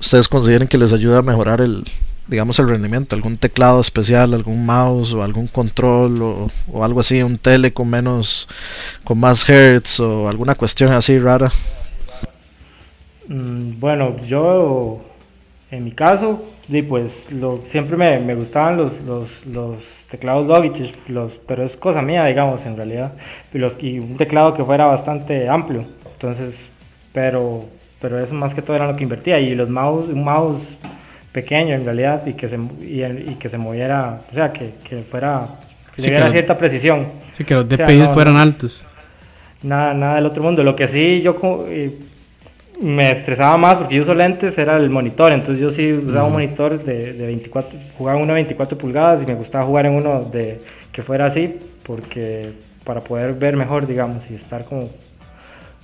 ustedes consideren que les ayuda a mejorar el, digamos, el rendimiento, algún teclado especial, algún mouse o algún control o, o, algo así, un tele con menos, con más hertz o alguna cuestión así rara.
Mm, bueno, yo en mi caso pues lo, siempre me, me gustaban los, los, los, teclados Logitech, los, pero es cosa mía, digamos, en realidad. Y, los, y un teclado que fuera bastante amplio. Entonces, pero, pero eso más que todo era lo que invertía. Y los mouse, un mouse pequeño en realidad y que se, y, que se moviera, o sea, que, que fuera, que tuviera cierta precisión.
Sí, que los DPI fueran altos.
Nada, nada del otro mundo. Lo que sí yo me estresaba más porque yo uso lentes, era el monitor, entonces yo sí usaba un monitor de, de 24, jugaba uno de 24 pulgadas y me gustaba jugar en uno de que fuera así, porque para poder ver mejor, digamos, y estar como,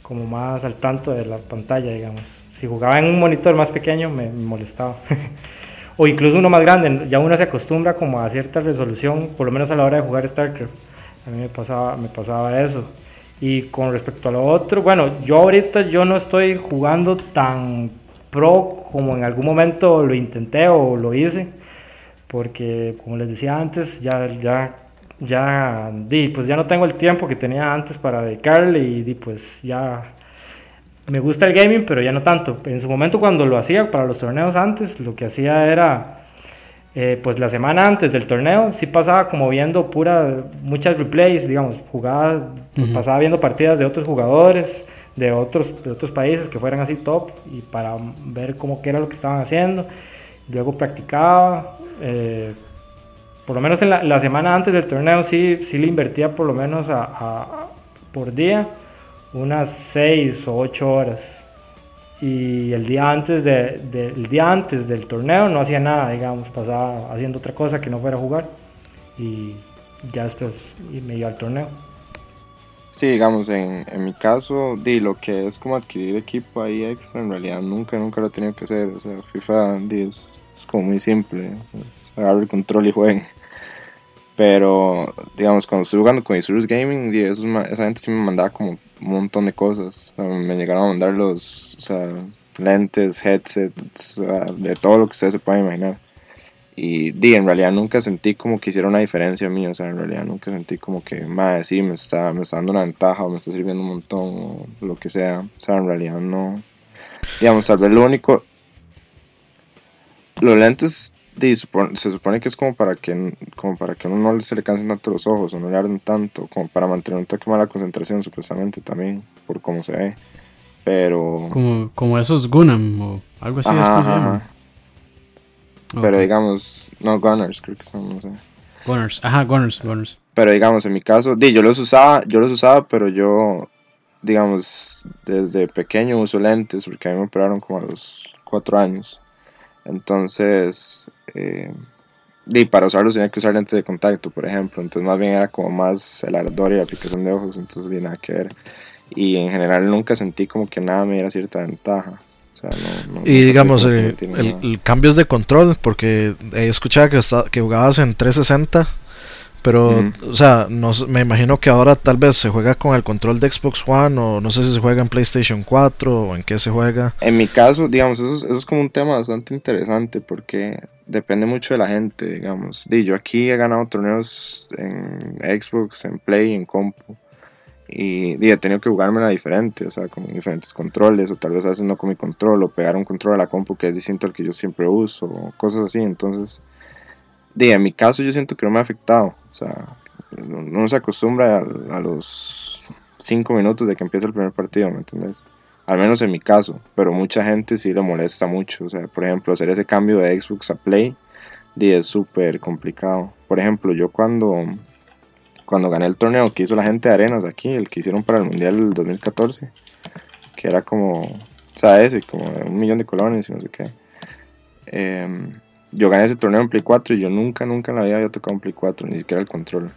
como más al tanto de la pantalla, digamos. Si jugaba en un monitor más pequeño me, me molestaba. o incluso uno más grande, ya uno se acostumbra como a cierta resolución, por lo menos a la hora de jugar StarCraft. A mí me pasaba, me pasaba eso. Y con respecto a lo otro, bueno, yo ahorita yo no estoy jugando tan pro como en algún momento lo intenté o lo hice, porque como les decía antes, ya, ya ya, di, pues ya no tengo el tiempo que tenía antes para dedicarle y di, pues ya me gusta el gaming, pero ya no tanto. En su momento cuando lo hacía para los torneos antes, lo que hacía era eh, pues la semana antes del torneo sí pasaba como viendo pura, muchas replays, digamos, jugaba, pasaba viendo partidas de otros jugadores, de otros, de otros países que fueran así top, y para ver cómo que era lo que estaban haciendo. Luego practicaba, eh, por lo menos en la, semana antes del torneo sí, sí le invertía por lo menos a, por día unas 6 o 8 horas y el día antes de, día antes del torneo no hacía nada digamos pasaba haciendo otra cosa que no fuera a jugar y ya después me iba al torneo.
Sí digamos en, en mi caso di lo que es como adquirir equipo ahí extra en realidad nunca nunca lo he tenido que hacer. O sea FIFA es, como muy simple agarrar el control y jueguen. Pero, digamos, cuando estoy jugando con Isurus Gaming, esa gente sí me mandaba como un montón de cosas. me llegaron a mandar los lentes, headsets, de todo lo que ustedes se puedan imaginar. Y di, en realidad nunca sentí como que hiciera una diferencia a mí, o sea, en realidad nunca sentí como que, madre, sí, me está, me está dando una ventaja o me está sirviendo un montón o lo que sea. O sea, en realidad no. Digamos, tal vez lo único. Los lentes se supone que es como para que como para que uno no se le cansen tanto los ojos o no le arden tanto, como para mantener un toque mala concentración supuestamente también, por cómo se ve. Pero...
Como, como esos Gunam o algo así. Ajá,
Pero digamos, no Gunners creo que son, no sé.
Gunners, ajá, Gunners, Gunners.
Pero digamos, en mi caso, di, yo los usaba, yo los usaba, pero yo, digamos, desde pequeño uso lentes, porque a mí me operaron como a los cuatro años. Entonces, eh, y para usarlos tenía que usar lentes de contacto, por ejemplo. Entonces, más bien era como más el ardor y la aplicación de ojos, entonces, ni nada que ver. Y en general nunca sentí como que nada me diera cierta ventaja.
y digamos, el, el, cambios de control, porque he escuchado que, que jugabas en 360 pero, o sea, no, me imagino que ahora tal vez se juega con el control de Xbox One o no sé si se juega en PlayStation 4 o en qué se juega.
En mi caso, digamos, eso es, eso es como un tema bastante interesante porque depende mucho de la gente, digamos. Y yo aquí he ganado torneos en Xbox, en Play, en compu. Y, y he tenido que jugármela diferente, o sea, con diferentes controles, o tal vez haciendo con mi control, o pegar un control a la compu que es distinto al que yo siempre uso, o cosas así. Entonces, de, en mi caso yo siento que no me ha afectado. O sea, no, se acostumbra a, los 5 minutos de que empieza el primer partido, ¿me entiendes? Al menos en mi caso, pero mucha gente sí le molesta mucho. O sea, por ejemplo, hacer ese cambio de Xbox a Play es súper complicado. Por ejemplo, yo cuando, cuando gané el torneo que hizo la gente de Arenas aquí, el que hicieron para el Mundial del 2014, que era como, o sea, ese, como un millón de colones y no sé qué. Eh, yo gané ese torneo en Play 4 y yo nunca, nunca en la vida había tocado un Play 4, ni siquiera el control.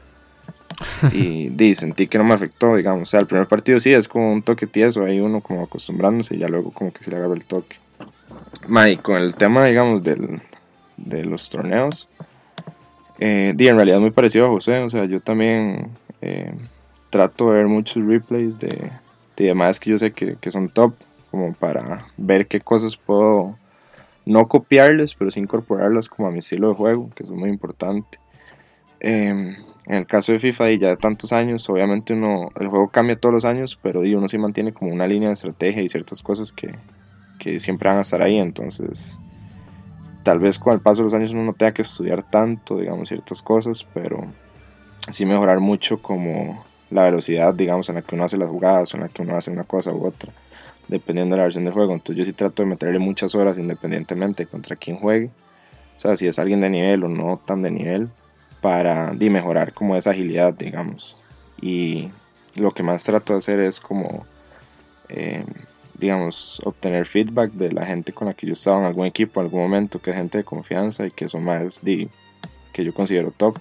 y, di, sentí que no me afectó, digamos. O sea, el primer partido sí es como un toque tieso, ahí uno como acostumbrándose y ya luego como que se le agarra el toque. y con el tema, digamos, del, de los torneos, eh, di, en realidad es muy parecido a José. O sea, yo también eh, trato de ver muchos replays de, de demás que yo sé que, que son top, como para ver qué cosas puedo no copiarles, pero sí incorporarlas como a mi estilo de juego, que es muy importante. Em, en el caso de FIFA y ya de tantos años, obviamente uno, el juego cambia todos los años, pero uno sí mantiene como una línea de estrategia y ciertas cosas que, que siempre van a estar ahí, entonces tal vez con el paso de los años uno no tenga que estudiar tanto, digamos, ciertas cosas, pero sí mejorar mucho como la velocidad, digamos, en la que uno hace las jugadas en la que uno hace una cosa u otra dependiendo de la versión del juego. Entonces yo sí trato de meterle muchas horas independientemente contra quien juegue. O sea, si es alguien de nivel o no tan de nivel, para mejorar como esa agilidad, digamos. Y lo que más trato de hacer es como, eh, digamos, obtener feedback de la gente con la que yo estaba en algún equipo, en algún momento, que es gente de confianza y que son más, di, que yo considero top,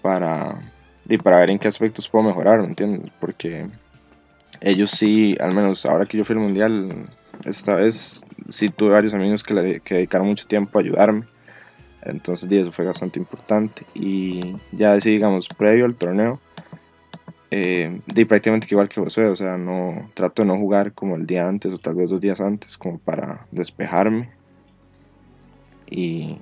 para, di, para ver en qué aspectos puedo mejorar, ¿me entiendes? Porque ellos sí, al menos ahora que yo fui al mundial, esta vez sí tuve varios amigos que, que dedicaron mucho tiempo a ayudarme. Entonces, eso fue bastante importante. Y ya así, digamos, previo al torneo, eh, di prácticamente igual que Josué, o sea, no trato de no jugar como el día antes o tal vez dos días antes, como para despejarme y,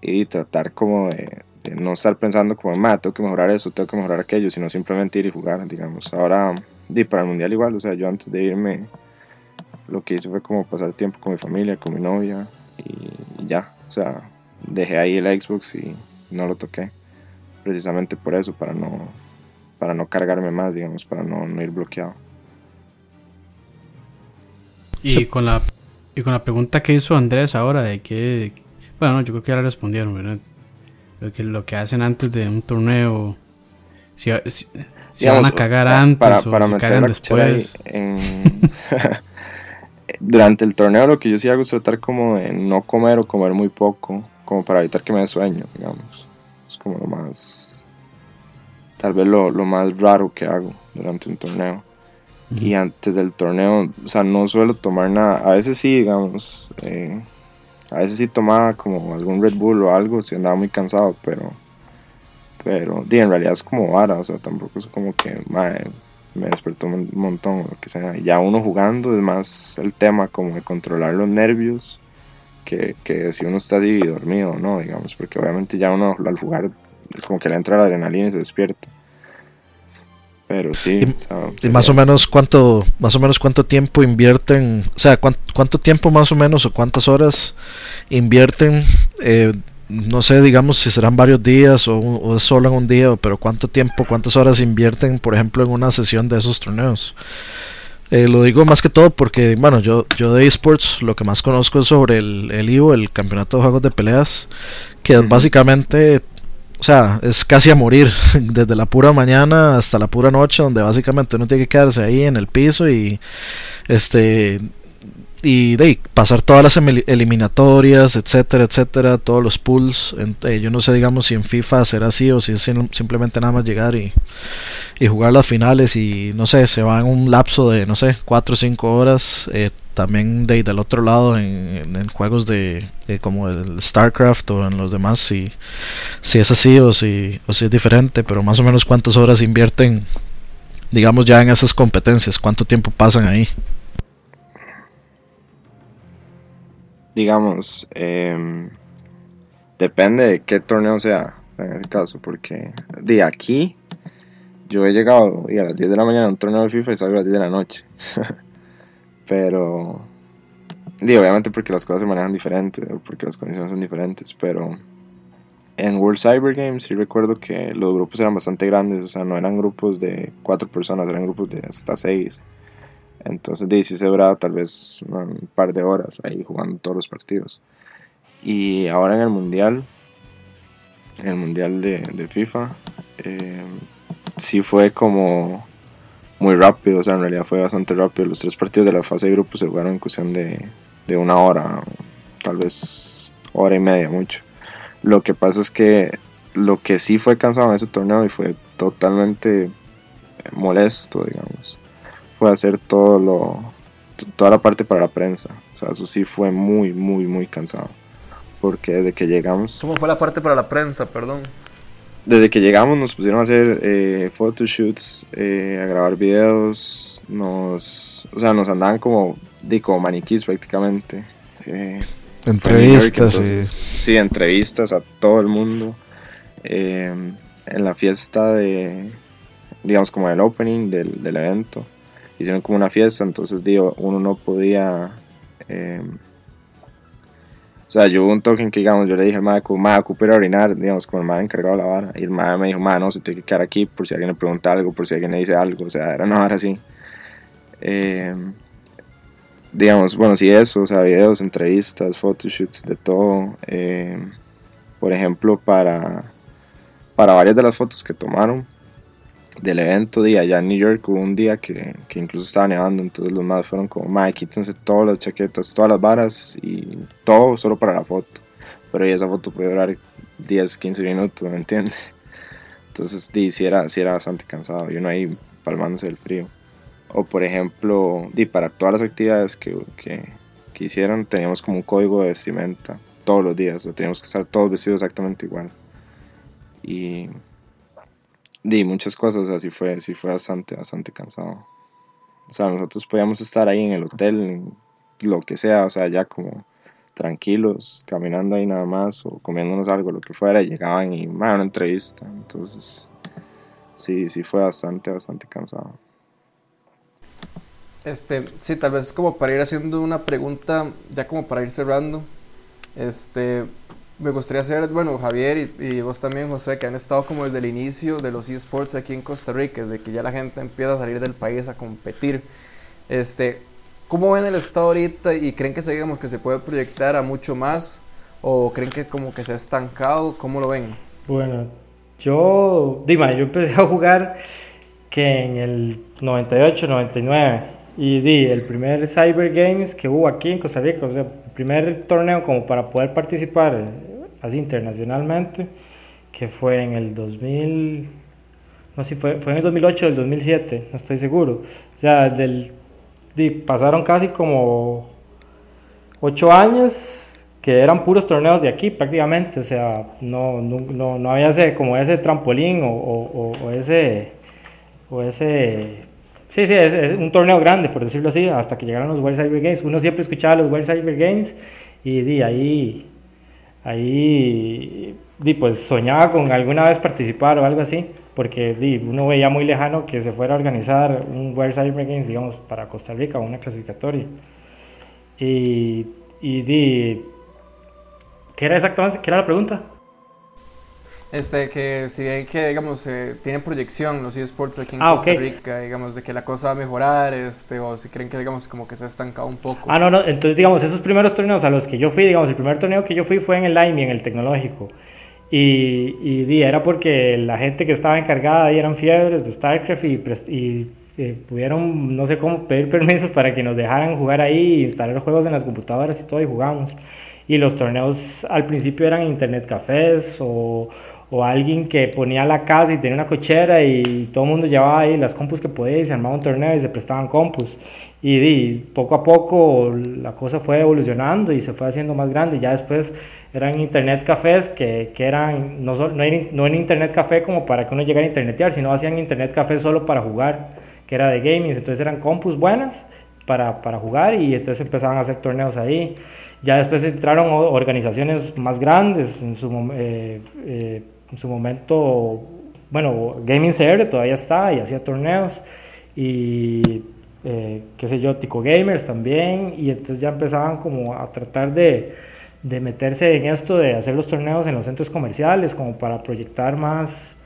y tratar como de, no estar pensando como, ma, tengo que mejorar eso, tengo que mejorar aquello, sino simplemente ir y jugar, digamos. Ahora, di, para el mundial igual, o sea, yo antes de irme, lo que hice fue como pasar tiempo con mi familia, con mi novia, y ya, o sea, dejé ahí el Xbox y no lo toqué, precisamente por eso, para no, para no cargarme más, digamos, para no, no ir bloqueado.
Y con la y con la pregunta que hizo Andrés ahora de que bueno, yo creo que ya la respondieron, ¿verdad? Lo que lo que hacen antes de un torneo si, si, van a cagar antes
para,
o
para
si
meter
cagan
la
después.
en- durante el torneo lo que yo sí hago es tratar como de no comer o comer muy poco, como para evitar que me dé sueño, digamos. Es como lo más, tal vez lo, lo más raro que hago durante un torneo. Y antes del torneo, o sea, no suelo tomar nada. A veces sí, digamos, eh, a veces sí tomaba como algún Red Bull o algo si andaba muy cansado, pero, pero, di, en realidad es como vara, o sea, tampoco es como que, me despertó un montón o lo que sea. Ya uno jugando es más el tema como de controlar los nervios que, que si uno está así dormido no, digamos, porque obviamente ya uno al jugar como que le entra la adrenalina y se despierta. Pero sí,
Y-
o sea,
Y más o menos cuánto, más o menos cuánto tiempo invierten, o sea, cuánto, cuánto tiempo más o menos o cuántas horas invierten, eh, no sé, digamos si serán varios días o, un- o es solo en un día, pero cuánto tiempo, cuántas horas invierten, por ejemplo, en una sesión de esos torneos. Eh, lo digo más que todo porque, bueno, yo, yo de esports lo que más conozco es sobre el, el IVO, el Campeonato de Juegos de Peleas, que es básicamente o sea, es casi a morir, desde la pura mañana hasta la pura noche, donde básicamente uno tiene que quedarse ahí en el piso y este y de pasar todas las eliminatorias, etcétera, etcétera, todos los pools. Eh, yo no sé, digamos, si en FIFA será así o si es sim- simplemente nada más llegar y, y jugar las finales y no sé, se va en un lapso de, no sé, 4 o 5 horas. eh, también de, del otro lado en, en- juegos de, de como el StarCraft o en los demás, si, si es así o si, o si es diferente, pero más o menos cuántas horas invierten, digamos, ya en esas competencias, cuánto tiempo pasan ahí.
digamos, em, depende de qué torneo sea, en ese caso, porque de aquí yo he llegado y a las 10 de la mañana a un torneo de FIFA y salgo a las 10 de la noche. pero, digo, obviamente porque las cosas se manejan diferentes, o porque las condiciones son diferentes, pero en World Cyber Games sí recuerdo que los grupos eran bastante grandes, o sea, no eran grupos de cuatro personas, eran grupos de hasta seis. Entonces, de sí se duraba tal vez un par de horas ahí jugando todos los partidos. Y ahora en el Mundial, en el Mundial de, de FIFA, eh, sí fue como muy rápido, o sea, en realidad fue bastante rápido. Los tres partidos de la fase de grupo se jugaron en cuestión de, de una hora, tal vez hora y media, mucho. Lo que pasa es que lo que sí fue cansado en ese torneo y fue totalmente molesto, digamos, fue hacer todo lo toda la parte para la prensa. O sea, eso sí fue muy, muy, muy cansado. Porque desde que llegamos,
¿Cómo fue la parte para la prensa? Perdón.
Desde que llegamos nos pusieron a hacer eh, photoshoots, eh, a grabar videos, nos, o sea, nos andaban como, di, como maniquís prácticamente. Eh, York,
Entrevistas
entonces, sí, entrevistas a todo el mundo. Eh, en la fiesta de, digamos, como el opening del, del evento, hicieron como una fiesta, entonces digo, uno no podía. O sea, yo hubo un token que, digamos, yo le dije al como, madre, ocupe a orinar, digamos, como el madre encargado de la vara. Y el madre me dijo, madre, no, se tiene que quedar aquí por si alguien le pregunta algo, por si alguien le dice algo. O sea, era una vara así. Eh, digamos, bueno, sí, eso, o sea, videos, entrevistas, photoshoots, de todo. eh, por ejemplo, para, para varias de las fotos que tomaron del evento, de allá en New York hubo un día que, que incluso estaba nevando, entonces los más fueron como, madre, quítense todas las chaquetas, todas las varas y todo solo para la foto. Pero y esa foto puede durar 10, 15 minutos, ¿me entiendes? Entonces, di, sí era, sí era bastante cansado, y uno ahí palmándose del frío. O por ejemplo, di, para todas las actividades que, que, que hicieron, teníamos como un código de vestimenta todos los días, o teníamos que estar todos vestidos exactamente igual. Y di muchas cosas, así fue, sí fue bastante, bastante cansado. O sea, nosotros podíamos estar ahí en el hotel, lo que sea, o sea, ya como tranquilos, caminando ahí nada más o comiéndonos algo, lo que fuera, y llegaban y me una entrevista. Entonces, sí, sí fue bastante, bastante cansado.
Este, sí, tal vez como para ir haciendo una pregunta, ya como para ir cerrando. Este, me gustaría hacer, bueno, Javier y, vos también, José, que han estado como desde el inicio de los eSports aquí en Costa Rica, desde que ya la gente empieza a salir del país a competir. Este, ¿Cómo ven el estado ahorita y creen que digamos, que se puede proyectar a mucho más? ¿O creen que como que se ha estancado? ¿Cómo lo ven?
Bueno, yo, dime, yo empecé a jugar que en el 98, 99 y di el primer Cyber Games que hubo aquí en Costa Rica, o sea, primer torneo como para poder participar así internacionalmente, que fue en el 2000, no sé si fue, fue en el 2008 o el 2007, no estoy seguro. O sea, del pasaron casi como ocho años que eran puros torneos de aquí prácticamente, o sea, no, no, no había ese, como ese trampolín o, o, ese, o ese, sí, sí, es, un torneo grande, por decirlo así, hasta que llegaron los World Cyber Games. Uno siempre escuchaba los World Cyber Games y di, ahí, ahí, di, pues soñaba con alguna vez participar o algo así porque di, uno veía muy lejano que se fuera a organizar un World Cyber Games, digamos, para Costa Rica, una clasificatoria. Y, y ¿qué era exactamente? ¿Qué era la pregunta?
Este, que si hay que, digamos, eh, tienen proyección los eSports aquí en ah, Costa Rica, digamos, de que la cosa va a mejorar, este, o si creen que, digamos, como que se ha estancado un poco.
Ah, no, no, entonces, digamos, esos primeros torneos a los que yo fui, digamos, el primer torneo que yo fui fue en el Line, en el tecnológico. Y, y, era porque la gente que estaba encargada ahí eran fiebres de StarCraft y, y eh, pudieron, no sé cómo, pedir permisos para que nos dejaran jugar ahí, instalar juegos en las computadoras y todo, y jugamos. Y los torneos al principio eran internet cafés o, o alguien que ponía la casa y tenía una cochera y todo el mundo llevaba ahí las compus que podía y se armaba un torneo y se prestaban compus. Y, y, poco a poco la cosa fue evolucionando y se fue haciendo más grande. Ya después eran internet cafés que, que eran, no, no, no en internet café como para que uno llegara a internetear, sino hacían internet café solo para jugar, que era de gaming. Entonces eran compus buenas para, para jugar y entonces empezaban a hacer torneos ahí. Ya después entraron organizaciones más grandes en su, eh, eh, en su momento. Bueno, Gaming CR todavía está y hacía torneos. Y eh, qué sé yo, Tico Gamers también. Y entonces ya empezaban como a tratar de de meterse en esto de hacer los torneos en los centros comerciales como para proyectar más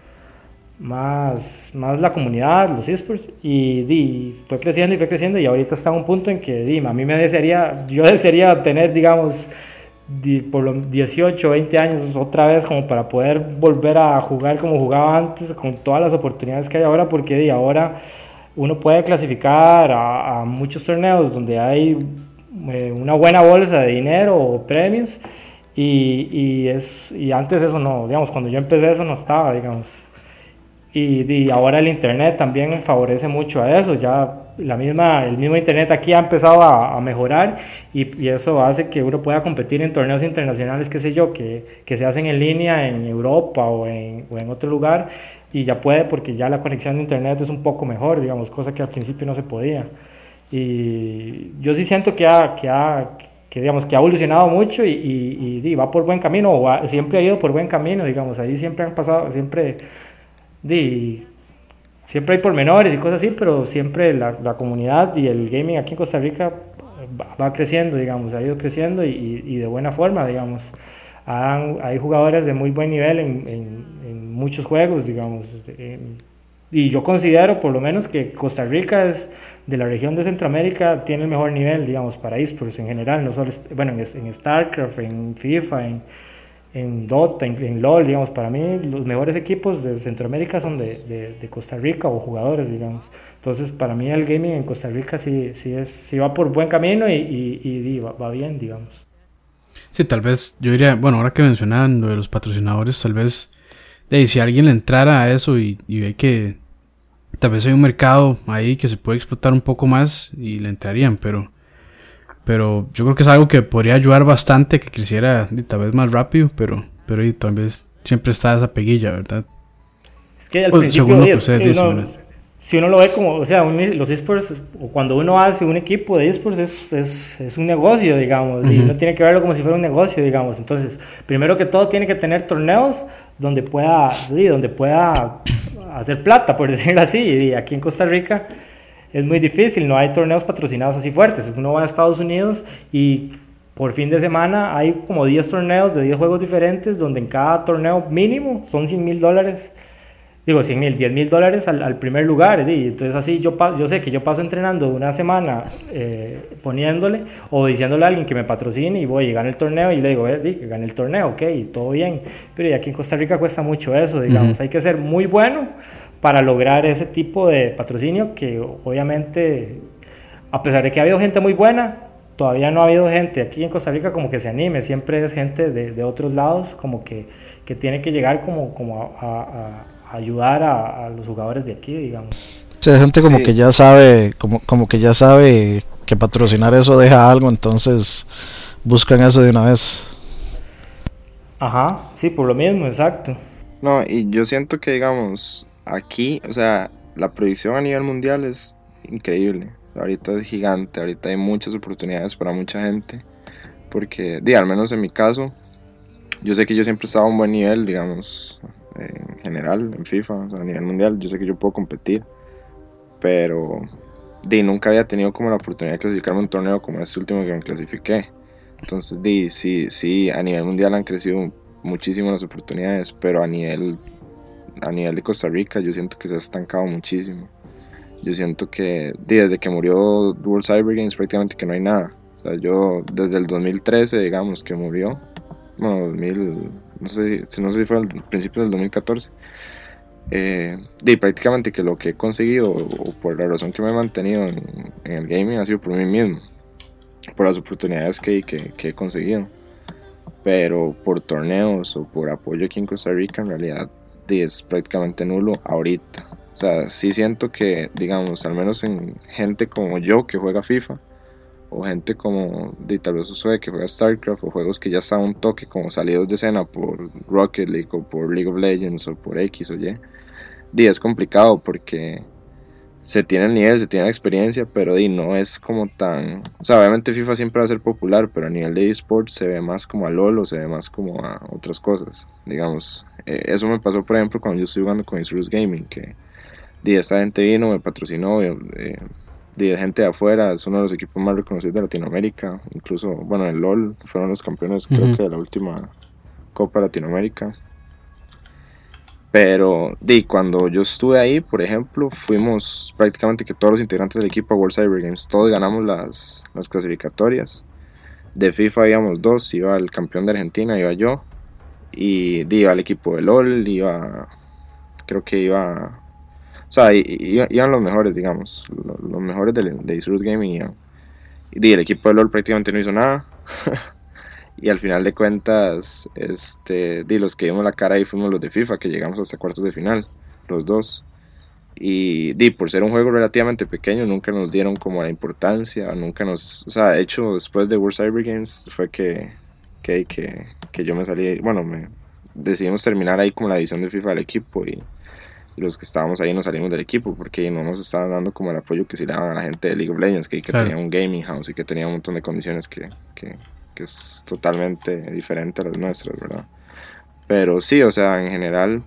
más, más la comunidad, los esports, y, fue creciendo y fue creciendo, y ahorita está en un punto en que di, a mí me desearía, yo desearía tener, digamos, por los 18, 20 años otra vez, como para poder volver a jugar como jugaba antes, con todas las oportunidades que hay ahora, porque di, ahora uno puede clasificar a, a muchos torneos donde hay eh, una buena bolsa de dinero o premios y, y, es, y antes eso no, digamos, cuando yo empecé eso no estaba, digamos. Y, y, ahora el internet también favorece mucho a eso, ya la misma, el mismo internet aquí ha empezado a, a mejorar y, y, eso hace que uno pueda competir en torneos internacionales, qué sé yo, que, que se hacen en línea en Europa o en, o en otro lugar y ya puede porque ya la conexión de internet es un poco mejor, digamos, cosa que al principio no se podía. Y yo sí siento que ha, que ha, que, digamos, que ha evolucionado mucho y, y, va por buen camino, o siempre ha ido por buen camino, digamos, ahí siempre han pasado, siempre, di, siempre hay pormenores y cosas así, pero siempre la, la, comunidad y el gaming aquí en Costa Rica va, creciendo, digamos, ha ido creciendo y, y de buena forma, digamos. hay jugadores de muy buen nivel en, en, en muchos juegos, digamos. y yo considero por lo menos que Costa Rica es de la región de Centroamérica tiene el mejor nivel, digamos, para esports en general, no solo, bueno, en, StarCraft, en FIFA, en, en Dota, en, LOL, digamos, para mí los mejores equipos de Centroamérica son de, Costa Rica o jugadores, digamos. Entonces, para mí el gaming en Costa Rica sí, sí, es, sí va por buen camino y, va, bien, digamos.
Sí, tal vez yo diría, bueno, ahora que mencionaban lo de los patrocinadores, tal vez, de, si alguien le entrara a eso y ve que tal vez hay un mercado ahí que se puede explotar un poco más y le entrarían, pero, pero yo creo que es algo que podría ayudar bastante, que creciera tal vez más rápido, pero, pero tal vez siempre está esa peguilla, ¿verdad?
Es que al principio si uno lo ve como, o sea, los esports, o cuando uno hace un equipo de esports, es, es, es un negocio, digamos, y uno tiene que verlo como si fuera un negocio, digamos. Entonces, primero que todo, tiene que tener torneos donde pueda, donde pueda hacer plata, por decirlo así. Y aquí en Costa Rica es muy difícil, no hay torneos patrocinados así fuertes. Uno va a Estados Unidos y por fin de semana hay como 10 torneos de 10 juegos diferentes, donde en cada torneo mínimo son 100 mil dólares digo, 100 mil, 10 mil dólares al, primer lugar. Y entonces así yo, yo sé que yo paso entrenando una semana eh, poniéndole o diciéndole a alguien que me patrocine y voy y gane el torneo y le digo, eh, que gane el torneo, ok, todo bien. Pero aquí en Costa Rica cuesta mucho eso, digamos. Hay que ser muy bueno para lograr ese tipo de patrocinio que obviamente, a pesar de que ha habido gente muy buena, todavía no ha habido gente aquí en Costa Rica como que se anime, siempre es gente de, de otros lados como que, que tiene que llegar como, como a ayudar a, los jugadores de aquí, digamos.
Sí, hay gente como que ya sabe, como, como que ya sabe que patrocinar eso deja algo, entonces buscan eso de una vez.
Ajá, sí, por lo mismo, exacto.
No, y yo siento que, digamos, aquí, o sea, la producción a nivel mundial es increíble. Ahorita es gigante, ahorita hay muchas oportunidades para mucha gente. Porque, di, al menos en mi caso, yo sé que yo siempre estaba a un buen nivel, digamos, en general, en FIFA, a nivel mundial. Yo sé que yo puedo competir, pero di, nunca había tenido como la oportunidad de clasificarme a un torneo como este último que me clasifiqué. Entonces, di, sí, sí, a nivel mundial han crecido muchísimo las oportunidades, pero a nivel, a nivel de Costa Rica yo siento que se ha estancado muchísimo. Yo siento que desde que murió World Cyber Games prácticamente que no hay nada. O sea, yo desde el 2013, digamos, que murió, bueno, 2000, no sé, no sé si fue al principio del 2014, eh, y prácticamente que lo que he conseguido, o por la razón que me he mantenido en, el gaming, ha sido por mí mismo, por las oportunidades que, que, he conseguido. Pero por torneos o por apoyo aquí en Costa Rica, en realidad es prácticamente nulo ahorita. O sea, sí siento que, digamos, al menos en gente como yo que juega FIFA, o gente como de tal vez Usue que juega StarCraft o juegos que ya están un toque como salidos de escena por Rocket League o por League of Legends o por X o Y. Y es complicado porque se tiene el nivel, se tiene la experiencia, pero di, no es como tan... O sea, obviamente FIFA siempre va a ser popular, pero a nivel de esports se ve más como a LOL o se ve más como a otras cosas. Digamos, eh, eso me pasó por ejemplo cuando yo estoy jugando con Isurus Gaming, que di, esta gente vino, me patrocinó, eh, de gente de afuera, es uno de los equipos más reconocidos de Latinoamérica, incluso, bueno, en LOL fueron los campeones creo que de la última Copa Latinoamérica. Pero di, cuando yo estuve ahí, por ejemplo, fuimos prácticamente que todos los integrantes del equipo a World Cyber Games, todos ganamos las, las clasificatorias. De FIFA íbamos dos, iba el campeón de Argentina, iba yo, y di, iba el equipo de LOL, iba, creo que iba o sea, iban los mejores, digamos. Los, mejores de, de Gaming Y el equipo de LOL prácticamente no hizo nada. y al final de cuentas, este, di, los que dimos la cara ahí fuimos los de FIFA, que llegamos hasta cuartos de final, los dos. Y di, por ser un juego relativamente pequeño, nunca nos dieron como la importancia, nunca nos... O sea, de hecho, después de World Cyber Games fue que, que, que, que yo me salí, bueno, me decidimos terminar ahí como la edición de FIFA del equipo y los que estábamos ahí nos salimos del equipo porque no nos estaban dando como el apoyo que se le daban a la gente de League of Legends, que, que tenía un gaming house y que tenía un montón de condiciones que, que, que, es totalmente diferente a las nuestras, ¿verdad? Pero sí, o sea, en general,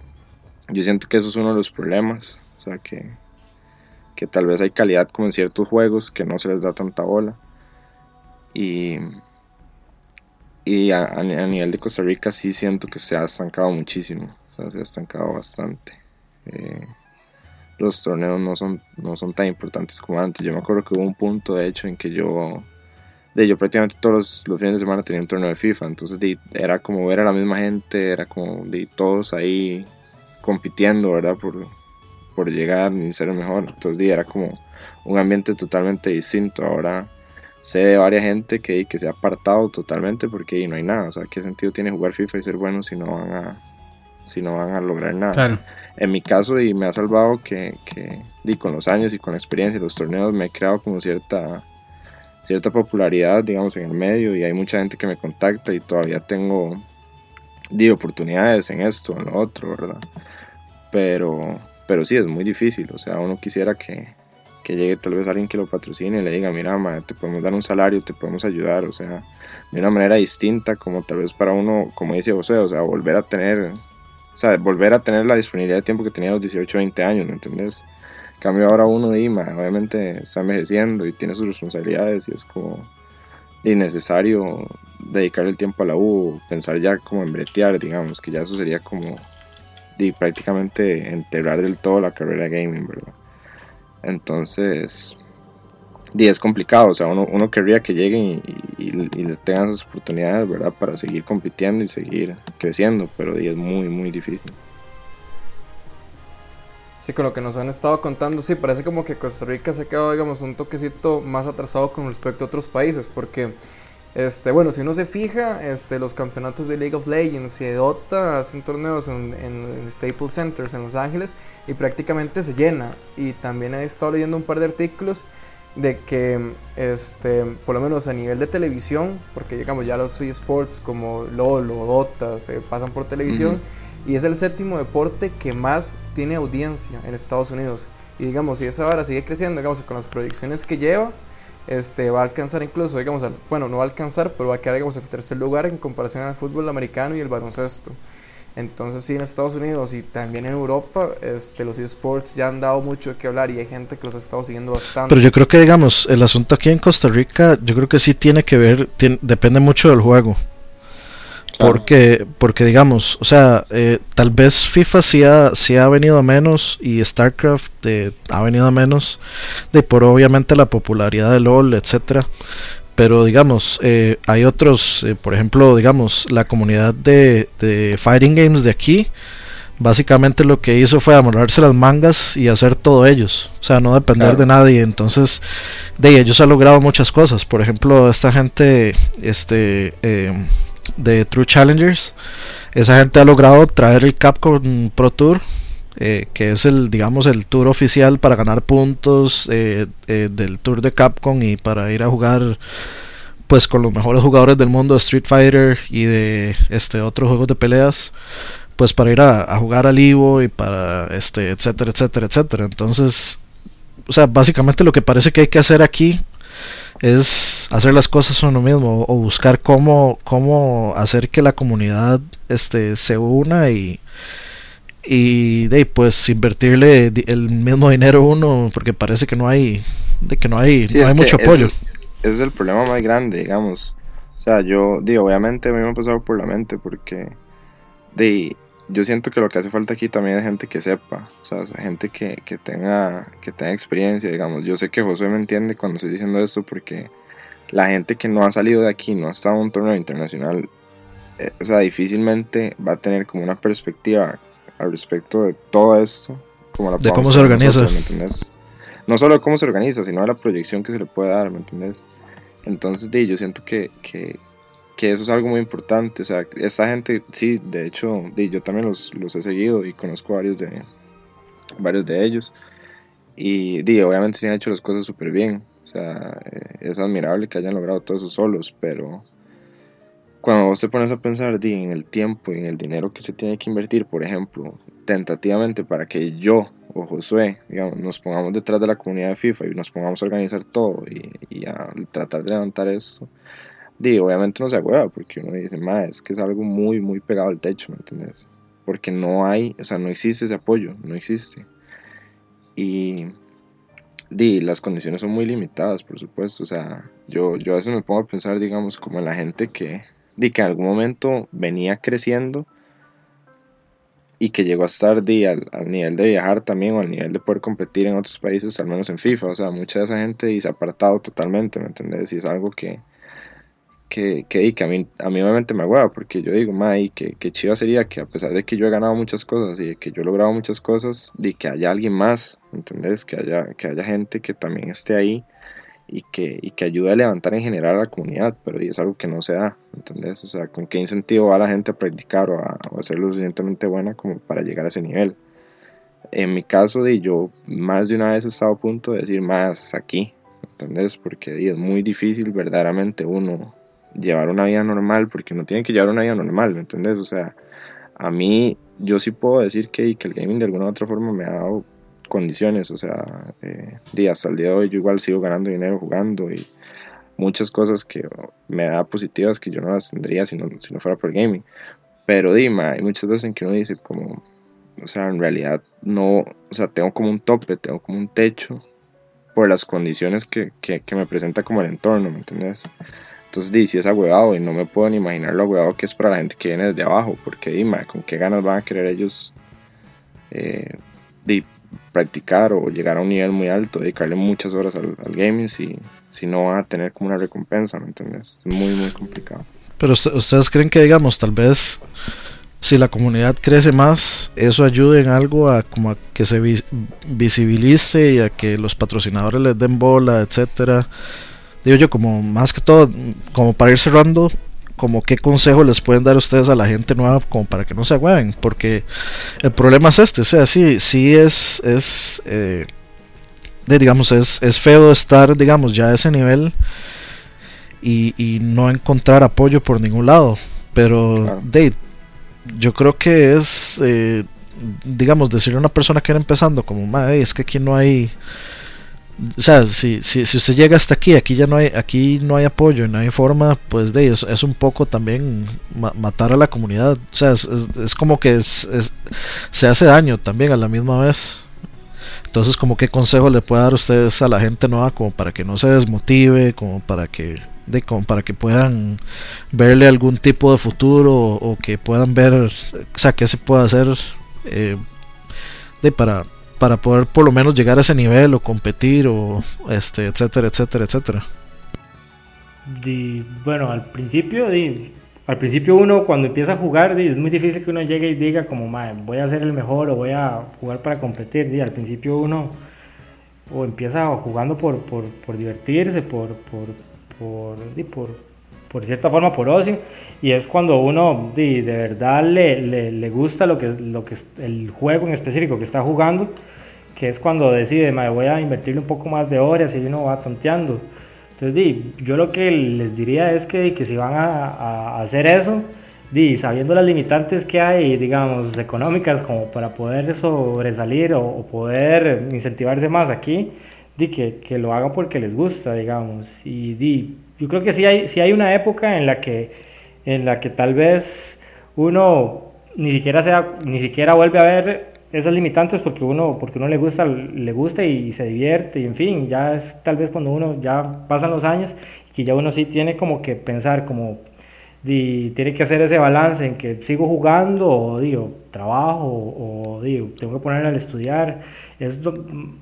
yo siento que eso es uno de los problemas, o sea, que, que tal vez hay calidad como en ciertos juegos que no se les da tanta bola. Y, y a, a nivel de Costa Rica sí siento que se ha estancado muchísimo, o sea, se ha estancado bastante. Eh, los torneos no son, no son tan importantes como antes. Yo me acuerdo que hubo un punto, de hecho, en que yo, de yo prácticamente todos los, fines de semana tenía un torneo de FIFA, entonces era como ver a la misma gente, era como de todos ahí compitiendo, ¿verdad? Por, por llegar y ser el mejor. Entonces era como un ambiente totalmente distinto. Ahora sé de varias gente que, que se ha apartado totalmente porque no hay nada. O sea, ¿qué sentido tiene jugar FIFA y ser bueno si no van a, si no van a lograr nada? en mi caso y me ha salvado que, que con los años y con la experiencia y los torneos me he creado como cierta cierta popularidad digamos en el medio y hay mucha gente que me contacta y todavía tengo di, oportunidades en esto en lo otro verdad pero pero sí, es muy difícil, o sea, uno quisiera que, que llegue tal vez alguien que lo patrocine y le diga, mira, ma, te podemos dar un salario, te podemos ayudar, o sea, de una manera distinta, como tal vez para uno, como dice José, o sea, volver a tener, o sea, volver a tener la disponibilidad de tiempo que tenía a los 18, 20 años, ¿me entendés? Cambio ahora uno de IMA, obviamente está envejeciendo y tiene sus responsabilidades y es como innecesario dedicar el tiempo a la U, pensar ya como en bretear, digamos, que ya eso sería como y prácticamente enterrar del todo la carrera gaming, ¿verdad? Entonces, y es complicado, o sea, uno, uno querría que lleguen y, les tengan esas oportunidades, ¿verdad? Para seguir compitiendo y seguir creciendo, pero es muy, muy difícil.
Sí, con lo que nos han estado contando, sí, parece como que Costa Rica se ha quedado, digamos, un toquecito más atrasado con respecto a otros países, porque este, bueno, si uno se fija, este, los campeonatos de League of Legends y de Dota hacen torneos en, en Staples Centers en Los Ángeles y prácticamente se llena. Y también he estado leyendo un par de artículos de que, este, por lo menos a nivel de televisión, porque digamos ya los eSports como LOL o Dota se pasan por televisión, y es el séptimo deporte que más tiene audiencia en Estados Unidos. Y digamos, si esa hora sigue creciendo, digamos, con las proyecciones que lleva, este, va a alcanzar incluso, digamos, bueno, no va a alcanzar, pero va a quedar, digamos, en tercer lugar en comparación al fútbol americano y el baloncesto. Entonces sí, en Estados Unidos y también en Europa, este, los esports ya han dado mucho que hablar y hay gente que los ha estado siguiendo bastante.
Pero yo creo que, digamos, el asunto aquí en Costa Rica, yo creo que sí tiene que ver, depende mucho del juego. Porque, porque digamos, o sea, eh, tal vez FIFA sí ha, sí ha venido a menos y StarCraft eh, ha venido a menos, de por obviamente la popularidad de LOL, etcétera. Pero digamos, eh, hay otros, por ejemplo, digamos, la comunidad de, de Fighting Games de aquí, básicamente lo que hizo fue amarrarse las mangas y hacer todo ellos, o sea, no depender de nadie. Entonces, de ellos ha logrado muchas cosas. Por ejemplo, esta gente, este, de True Challengers. Esa gente ha logrado traer el Capcom Pro Tour, eh, que es el, digamos, el tour oficial para ganar puntos eh, eh, del tour de Capcom y para ir a jugar pues con los mejores jugadores del mundo de Street Fighter y de este otros juegos de peleas pues para ir a, jugar al Ivo y para este etcétera etcétera etcétera entonces o sea básicamente lo que parece que hay que hacer aquí es hacer las cosas uno mismo o buscar cómo, cómo hacer que la comunidad este, se una y, y de pues invertirle el mismo dinero uno porque parece que no hay de que no hay, no hay mucho apoyo.
es, es el problema más grande digamos. O sea yo digo obviamente a mí me ha pasado por la mente porque de yo siento que lo que hace falta aquí también es gente que sepa, o sea, gente que, que, tenga, que tenga experiencia, digamos. Yo sé que José me entiende cuando estoy diciendo esto porque la gente que no ha salido de aquí, no ha estado en un torneo internacional, eh, o sea, difícilmente va a tener como una perspectiva al respecto de todo esto.
Como la de cómo se organiza.
No solo de cómo se organiza, sino de la proyección que se le puede dar, ¿me entiendes? Entonces, de, yo siento que, que, que eso es algo muy importante. O sea, esta gente, sí, de hecho, yo también los, los he seguido y conozco varios de, varios de ellos. Y di, obviamente se han hecho las cosas súper bien. O sea, eh, es admirable que hayan logrado todo eso solos, pero cuando vos te pones a pensar di, en el tiempo y en el dinero que se tiene que invertir, por ejemplo, tentativamente para que yo o Josué, digamos, nos pongamos detrás de la comunidad de FIFA y nos pongamos a organizar todo y, y a tratar de levantar eso, Di, obviamente no se agüeva porque uno dice, más es que es algo muy, muy pegado al techo, ¿me entiendes? Porque no hay, o sea, no existe ese apoyo, no existe. Y di, las condiciones son muy limitadas, por supuesto. O sea, yo, yo a veces me pongo a pensar, digamos, como en la gente que, di, que en algún momento venía creciendo y que llegó a estar di, al, al, nivel de viajar también o al nivel de poder competir en otros países, al menos en FIFA. O sea, mucha de esa gente se ha apartado totalmente, ¿me entiendes? Y es algo que, que, que, que a, mí, a mí obviamente me agüeva, porque yo digo, ma, que, que chiva sería que a pesar de que yo he ganado muchas cosas y de que yo he logrado muchas cosas, de que haya alguien más, ¿entendés? Que haya, que haya gente que también esté ahí y que, y que ayude a levantar en general a la comunidad, pero es algo que no se da, ¿entendés? O sea, ¿con qué incentivo va la gente a practicar o a, o a ser lo suficientemente buena como para llegar a ese nivel? En mi caso, de yo más de una vez he estado a punto de decir más aquí, ¿entendés? Porque es muy difícil verdaderamente uno llevar una vida normal, porque uno tiene que llevar una vida normal, ¿me entendés? O sea, a mí, yo sí puedo decir que, que el gaming de alguna u otra forma me ha dado condiciones, o sea, eh, hasta el día de hoy yo igual sigo ganando dinero jugando y muchas cosas que me da positivas que yo no las tendría si no, si no fuera por gaming. Pero dime, hay muchas veces en que uno dice como, o sea, en realidad no, o sea, tengo como un tope, tengo como un techo por las condiciones que, que, me presenta como el entorno, ¿me entiendes? Entonces, di, si es agüevado y no me puedo ni imaginar lo agüevado que es para la gente que viene desde abajo, porque dime, con qué ganas van a querer ellos eh, practicar o llegar a un nivel muy alto, dedicarle muchas horas al, gaming si, si no van a tener como una recompensa, ¿me entiendes? Es muy, muy complicado.
Pero ustedes creen que, digamos, tal vez si la comunidad crece más, eso ayude en algo a como a que se visibilice y a que los patrocinadores les den bola, etcétera. Digo yo, como más que todo, como para ir cerrando, como qué consejo les pueden dar ustedes a la gente nueva como para que no se agüen, porque el problema es este, o sea, sí, sí es, es eh, digamos, es, es feo estar, digamos, ya a ese nivel y, y no encontrar apoyo por ningún lado, pero de, yo creo que es, eh, digamos, decirle a una persona que era empezando como, madre, es que aquí no hay o sea, si, si, si, usted llega hasta aquí, aquí ya no hay, aquí no hay apoyo, no hay forma, pues de es, es un poco también matar a la comunidad. O sea, es, como que se hace daño también a la misma vez. Entonces, como qué consejo le puede dar ustedes a la gente nueva como para que no se desmotive, como para que de como para que puedan verle algún tipo de futuro o, que puedan ver, o sea, qué se puede hacer eh, de para para poder por lo menos llegar a ese nivel o competir o este etcétera etcétera etcétera.
Bueno al principio al principio uno cuando empieza a jugar es muy difícil que uno llegue y diga como voy a ser el mejor o voy a jugar para competir al principio uno o empieza jugando por, por, por divertirse por por, por, por por cierta forma por ocio y es cuando uno de, de verdad le, le, le, gusta lo que, lo que el juego en específico que está jugando que es cuando decide, me voy a invertirle un poco más de horas y uno va tanteando. Entonces, di, yo lo que les diría es que, que si van a, a hacer eso, di, sabiendo las limitantes que hay, digamos, económicas, como para poder sobresalir o, o poder incentivarse más aquí, di, que, que, lo hagan porque les gusta, digamos. Y di, yo creo que sí hay, sí hay una época en la que, en la que tal vez uno ni siquiera, sea, ni siquiera vuelve a ver esas limitantes porque uno, porque uno le gusta, le gusta y se divierte y en fin, ya es tal vez cuando uno ya pasan los años y que ya uno sí tiene como que pensar como tiene que hacer ese balance en que sigo jugando o digo trabajo o, digo tengo que ponerme al estudiar.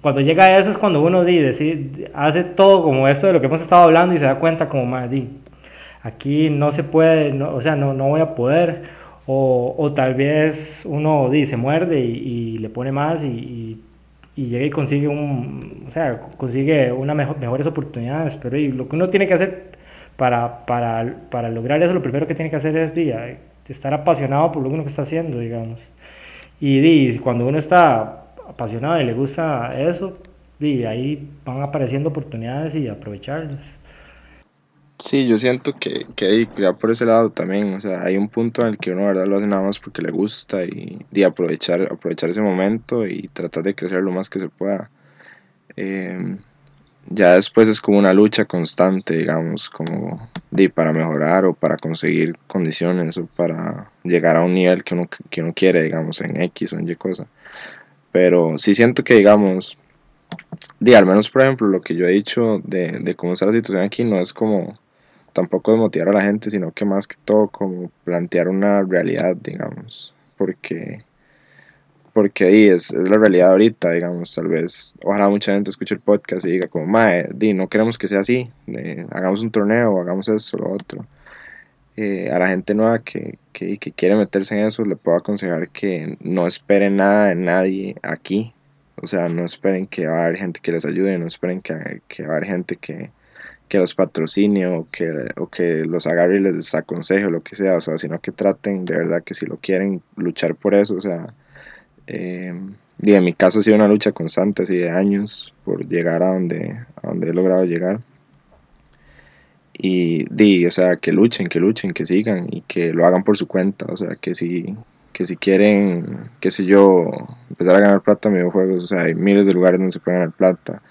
Cuando llega a eso es cuando uno di, hace todo como esto de lo que hemos estado hablando y se da cuenta como más aquí no se puede o sea no, no voy a poder o, tal vez uno dice, muerde y, le pone más y, y, llega y consigue, un, o sea, consigue una mejor, mejores oportunidades. Pero y lo que uno tiene que hacer para, para, para lograr eso, lo primero que tiene que hacer es día, estar apasionado por lo que uno está haciendo, digamos. Y, cuando uno está apasionado y le gusta eso, ahí van apareciendo oportunidades y aprovecharlas.
Sí, yo siento que, que ya por ese lado también, o sea, hay un punto en el que uno, verdad, lo hace nada más porque le gusta y, de aprovechar, aprovechar ese momento y tratar de crecer lo más que se pueda. Em, ya después es como una lucha constante, digamos, como de, para mejorar o para conseguir condiciones o para llegar a un nivel que uno, que uno quiere, digamos, en X o en Y cosa. Pero sí siento que, digamos, de, al menos por ejemplo, lo que yo he dicho de, de cómo está la situación aquí no es como tampoco de motivar a la gente, sino que más que todo como plantear una realidad, digamos, porque porque ahí es, es, la realidad ahorita, digamos, tal vez, ojalá mucha gente escuche el podcast y diga como, mae, di, no queremos que sea así, hagamos un torneo, hagamos eso, lo otro. Eh, a la gente nueva que, que, que, quiere meterse en eso, le puedo aconsejar que no esperen nada de nadie aquí, o sea, no esperen que va a haber gente que les ayude, no esperen que, que va a haber gente que, que los patrocine o que, o que los agarre y les desaconseje o lo que sea, o sea, sino que traten de verdad que si lo quieren luchar por eso, o sea, eh, en mi caso ha sido una lucha constante, así de años, por llegar a donde, a donde he logrado llegar. Y di, o sea, que luchen, que luchen, que sigan y que lo hagan por su cuenta, o sea, que si, que si quieren, qué sé yo, empezar a ganar plata en videojuegos, o sea, hay miles de lugares donde se puede ganar plata,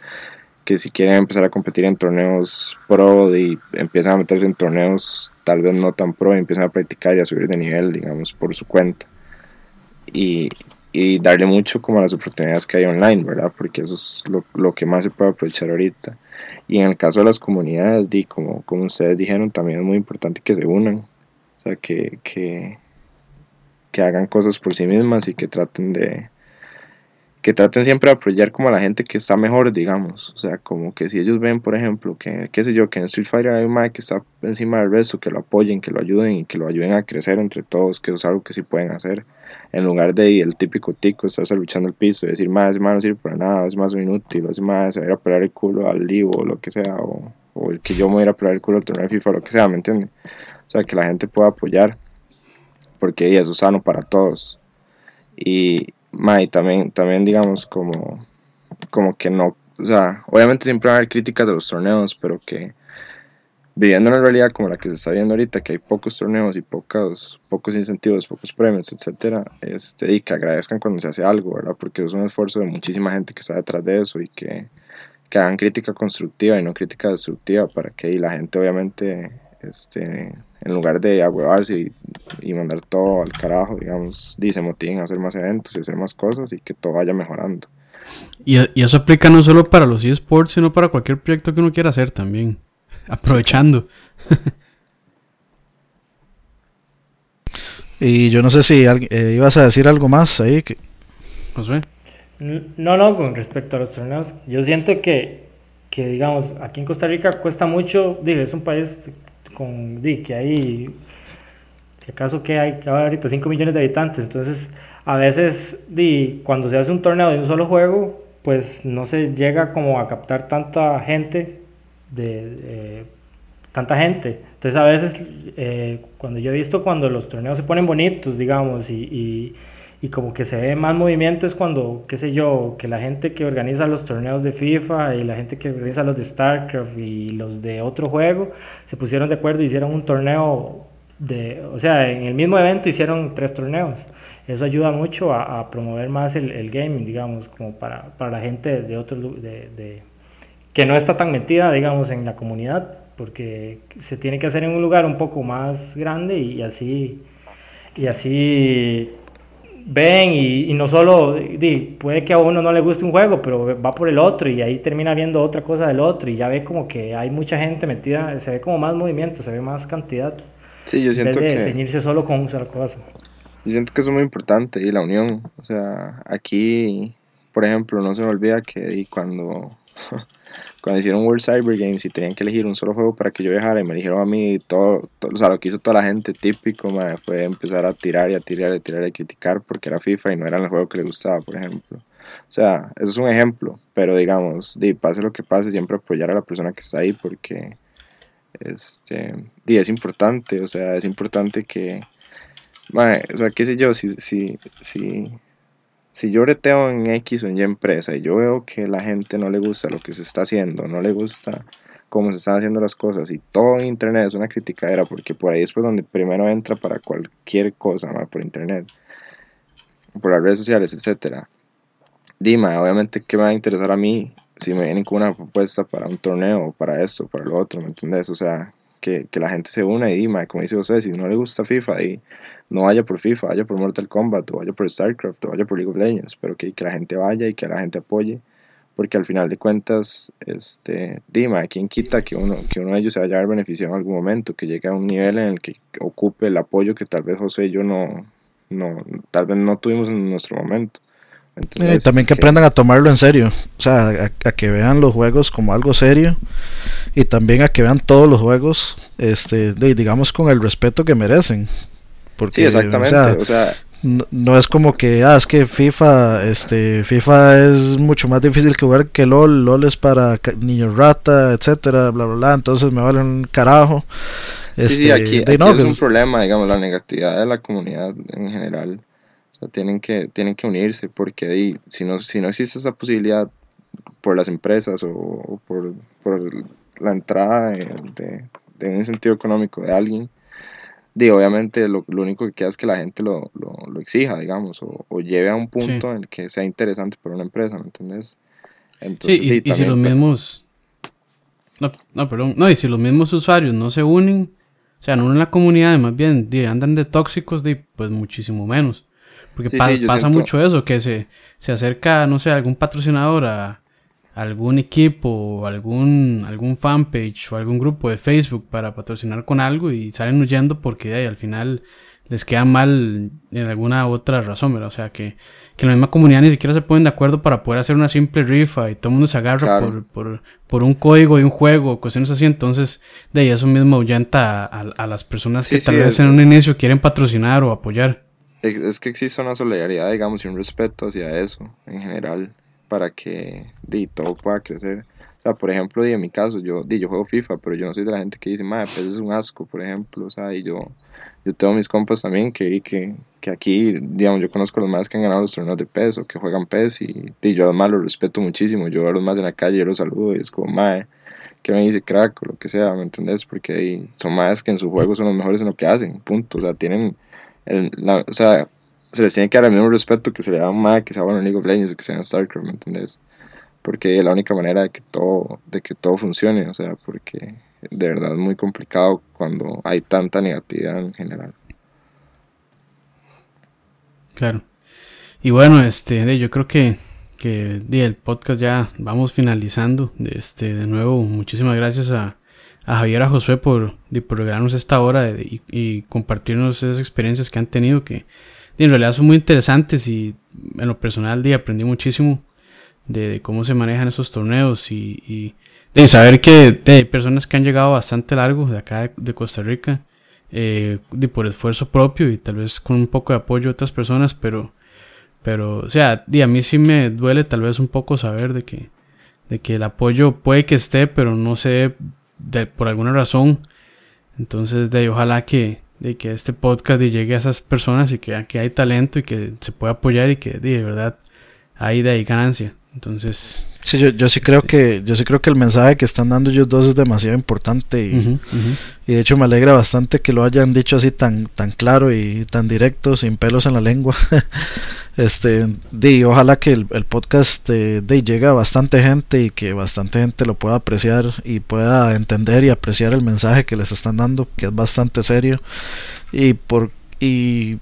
que si quieren empezar a competir en torneos pro y empiezan a meterse en torneos tal vez no tan pro y empiezan a practicar y a subir de nivel, digamos, por su cuenta. Y, y darle mucho como a las oportunidades que hay online, ¿verdad? Porque eso es lo, lo, que más se puede aprovechar ahorita. Y en el caso de las comunidades, di, como, como ustedes dijeron, también es muy importante que se unan, o sea, que, que, que hagan cosas por sí mismas y que traten de que traten siempre de apoyar como a la gente que está mejor, digamos, o sea, como que si ellos ven, por ejemplo, que, qué sé yo, que en Street Fighter hay un Mike que está encima del resto, que lo apoyen, que lo ayuden y que lo ayuden a crecer entre todos, que es algo que sí pueden hacer en lugar de el típico tico estarse luchando el piso y decir, más, ese no sirve para nada, es más inútil, es más, se va a ir a pegar el culo al Livo o lo que sea, o, o, el que yo me voy a ir a pegar el culo al torneo de FIFA lo que sea, ¿me entiendes? O sea, que la gente pueda apoyar, porque eso es sano para todos. Y, ma, y también, también digamos, como, como que no, o sea, obviamente siempre va a haber críticas de los torneos, pero que viviendo una realidad como la que se está viendo ahorita, que hay pocos torneos y pocos, pocos incentivos, pocos premios, etcétera, este, y que agradezcan cuando se hace algo, ¿verdad? Porque es un esfuerzo de muchísima gente que está detrás de eso y que, que hagan crítica constructiva y no crítica destructiva para que la gente obviamente, este, en lugar de agüevarse y, y, mandar todo al carajo, digamos, dice motiven a hacer más eventos y hacer más cosas y que todo vaya mejorando.
Y, y eso aplica no solo para los eSports, sino para cualquier proyecto que uno quiera hacer también aprovechando.
y yo no sé si eh, ibas a decir algo más ahí. Que...
Josué.
No, no, con respecto a los torneos, yo siento que, que digamos, aquí en Costa Rica cuesta mucho, digo, es un país con, di, que hay, si acaso que hay, ahorita 5 millones de habitantes, entonces a veces, di, cuando se hace un torneo de un solo juego, pues no se llega como a captar tanta gente de tanta gente. Entonces a veces eh, cuando yo he visto cuando los torneos se ponen bonitos, digamos, y, y, como que se ve más movimiento es cuando, qué sé yo, que la gente que organiza los torneos de FIFA y la gente que organiza los de StarCraft y los de otro juego se pusieron de acuerdo y hicieron un torneo de, o sea, en el mismo evento hicieron tres torneos. Eso ayuda mucho a, a promover más el, el, gaming, digamos, como para, para la gente de otros de, de que no está tan metida, digamos, en la comunidad, porque se tiene que hacer en un lugar un poco más grande y así, y así ven y, y no solo, di, puede que a uno no le guste un juego, pero va por el otro y ahí termina viendo otra cosa del otro y ya ve como que hay mucha gente metida, se ve como más movimiento, se ve más cantidad.
Sí, yo siento
en vez de
que...
ceñirse solo con un solo cosa.
Yo siento que eso es muy importante y la unión, o sea, aquí, por ejemplo, no se me olvida que cuando cuando hicieron World Cyber Games y tenían que elegir un solo juego para que yo viajara y me eligieron a mí todo, todo o sea, lo que hizo toda la gente típico madre, fue empezar a tirar y a tirar y a tirar y a criticar porque era FIFA y no era el juego que le gustaba, por ejemplo. O sea, eso es un ejemplo, pero digamos, di, pase lo que pase, siempre apoyar a la persona que está ahí porque este, di, es importante, o sea, es importante que, madre, o sea, qué sé yo, si, si, si, si yo reteo en X o en Y empresa y yo veo que la gente no le gusta lo que se está haciendo, no le gusta cómo se están haciendo las cosas y todo en internet es una criticadera porque por ahí es por donde primero entra para cualquier cosa ¿no? por internet, por las redes sociales, etcétera. Dime, obviamente que me va a interesar a mí si me vienen con una propuesta para un torneo, para esto, para lo otro, ¿me entiendes? O sea, que, que, la gente se una y dime, como dice José, si no le gusta FIFA, y no vaya por FIFA, vaya por Mortal Kombat, o vaya por StarCraft, o vaya por League of Legends, pero que, que la gente vaya y que la gente apoye, porque al final de cuentas, este, dime, ¿quién quita que uno, que uno de ellos se vaya a dar beneficio en algún momento, que llegue a un nivel en el que ocupe el apoyo que tal vez José y yo no, no tal vez no tuvimos en nuestro momento?
Entonces, también que, que, aprendan a tomarlo en serio, o sea, a, a, que vean los juegos como algo serio y también a que vean todos los juegos, este, de, digamos con el respeto que merecen. Porque,
sí, exactamente. O sea, o sea,
no, no, es como que, ah, es que FIFA, este, FIFA es mucho más difícil que jugar que LOL, LOL es para niños rata, etcétera, bla, bla, bla, entonces me vale un carajo.
Este, sí, sí, aquí, aquí no, es un problema, digamos, la negatividad de la comunidad en general o sea, tienen que, tienen que unirse porque si, no, si no existe esa posibilidad por las empresas o, o por, por, la entrada de, de, de, un incentivo económico de alguien, di, obviamente lo, lo, único que queda es que la gente lo, lo, lo exija, digamos, o, o, lleve a un punto en el que sea interesante para una empresa, ¿me entiendes?
Entonces, sí, y, y si los mismos... No, no, perdón. No, y si los mismos usuarios no se unen, o sea, no en la comunidad, más bien di, andan de tóxicos, di, pues muchísimo menos. Porque
Sí,
pa-
sí, yo
pasa
siento-
mucho eso, que se, se acerca, no sé, algún patrocinador a algún equipo o algún, algún fanpage o algún grupo de Facebook para patrocinar con algo y salen huyendo porque ay, al final les queda mal en alguna otra razón, ¿verdad? O sea, que, que en la misma comunidad ni siquiera se ponen de acuerdo para poder hacer una simple rifa y todo el mundo se agarra
Claro.
por, por, por un código de un juego, cuestiones así, entonces de ahí eso mismo ahuyenta a, a- a las personas
Sí,
que
sí,
tal vez
es-
en un inicio quieren patrocinar o apoyar.
Es que existe una solidaridad, digamos, y un respeto hacia eso en general para que di, todo pueda crecer. O sea, por ejemplo, di, en mi caso, yo, di, yo juego FIFA, pero yo no soy de la gente que dice, madre, PES es un asco, por ejemplo. O sea, y yo, yo tengo mis compas también que, que, que aquí, digamos, yo conozco a los más que han ganado los torneos de PES o que juegan PES y, yo además los respeto muchísimo. Yo a los más en la calle, yo los saludo y es como, madre, que me dice crack o lo que sea, ¿me entendés? Porque son más que en su juego son los mejores en lo que hacen, punto. O sea, tienen el- la- o sea, se les tiene que dar el mismo respeto que se le da a un que sea bueno en League of Legends o que sea en StarCraft, ¿me entendés? Porque es la única manera de que todo, de que todo funcione, o sea, porque de verdad es muy complicado cuando hay tanta negatividad en general.
Claro. Y bueno, este, yo creo que, que el podcast ya vamos finalizando. Este, de nuevo, muchísimas gracias a, a Javier, a Josué por, por esta hora de- y, y compartirnos esas experiencias que han tenido que en realidad son muy interesantes y en lo personal de, aprendí muchísimo de, cómo se manejan esos torneos y, y de saber que hay personas que han llegado bastante largo de acá de, Costa Rica eh, por esfuerzo propio y tal vez con un poco de apoyo de otras personas, pero, pero, o sea, di, a mí sí me duele tal vez un poco saber de que, de que el apoyo puede que esté, pero no sé, de, por alguna razón. Entonces, de ojalá que, de que este podcast llegue a esas personas y que que hay talento y que se puede apoyar y que de, verdad hay de ahí ganancia. Entonces,
Sí, yo, yo sí creo que yo sí creo que el mensaje que están dando ellos dos es demasiado importante y,
ujú, ujú.
y de hecho me alegra bastante que lo hayan dicho así tan tan claro y tan directo, sin pelos en la lengua. este, di, ojalá que el, el podcast de llegue a bastante gente y que bastante gente lo pueda apreciar y pueda entender y apreciar el mensaje que les están dando, que es bastante serio y por y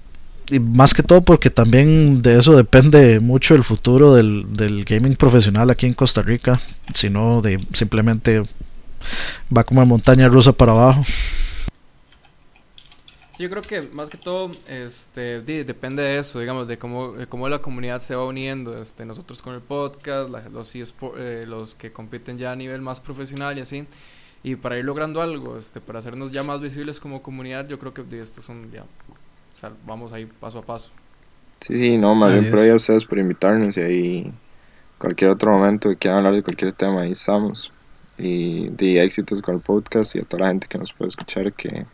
más que todo porque también de eso depende mucho el futuro del, del gaming profesional aquí en Costa Rica, si no de simplemente va como en montaña rusa para abajo.
Sí, yo creo que más que todo este, di- depende de eso, digamos, de cómo, de cómo la comunidad se va uniendo. Este, nosotros con el podcast, la- los, eh, los que compiten ya a nivel más profesional y así. Y para ir logrando algo, este, para hacernos ya más visibles como comunidad, yo creo que di, esto es un, ya, o sea, vamos ahí paso a paso.
Sí, sí, no, más bien por ahí a ustedes por invitarnos y ahí cualquier otro momento que quieran hablar de cualquier tema, ahí estamos. Y de éxitos con el podcast y a toda la gente que nos puede escuchar que,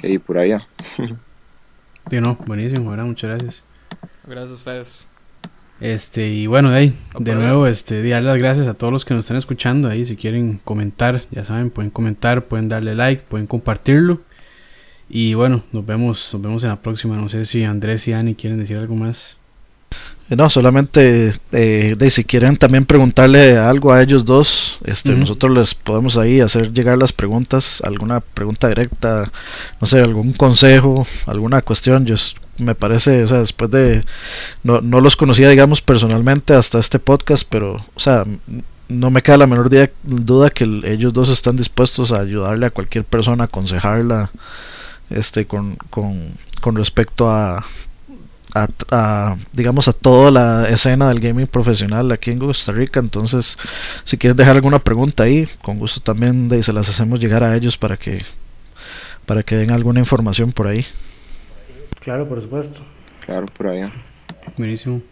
que ahí por allá.
Sí, no, buenísimo, ¿verdad? Muchas gracias.
Gracias a ustedes.
Este, y bueno, de ahí,
Ah,
de nuevo, este, dar las gracias a todos los que nos están escuchando ahí. Si quieren comentar, ya saben, pueden comentar, pueden darle like, pueden compartirlo. Y bueno, nos vemos, nos vemos en la próxima. No sé si Andrés y Ani quieren decir algo más.
Eh, No, solamente eh, de si quieren también preguntarle algo a ellos dos, este, nosotros les podemos ahí hacer llegar las preguntas, alguna pregunta directa, no sé, algún consejo, alguna cuestión. Yo me parece, o sea, después de no, no los conocía, digamos, personalmente hasta este podcast, pero, o sea, no me queda la menor día- duda que el- ellos dos están dispuestos a ayudarle a cualquier persona, aconsejarla, este, con, con, con respecto a, a, a, digamos a toda la escena del gaming profesional aquí en Costa Rica entonces si quieren dejar alguna pregunta ahí con gusto también de, se las hacemos llegar a ellos para que para que den alguna información por ahí
Claro, por supuesto.
Claro, por allá.
Buenísimo.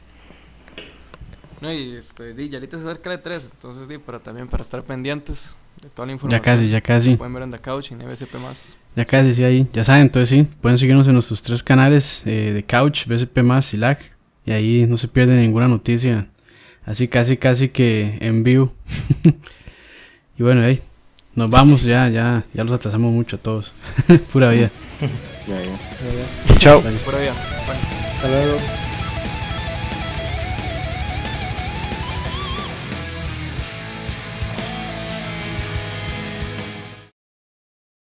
No, y este, di, ya ahorita se acerca el 3, entonces di, para también para estar pendientes de toda la
Ya
información.
casi, ya casi.
Pueden ver en The Couch y en más.
Ya casi, sí, ahí. Ya saben, entonces sí, pueden seguirnos en nuestros tres canales eh, de Couch, BSP más y LAG. Y ahí no se pierde ninguna noticia. Así casi, casi que en vivo. y bueno, ahí. Nos vamos ya, ya, ya los atrasamos mucho a todos. Pura vida.
Ya, ya.
Chao.
Allá. Bueno.
Hasta luego.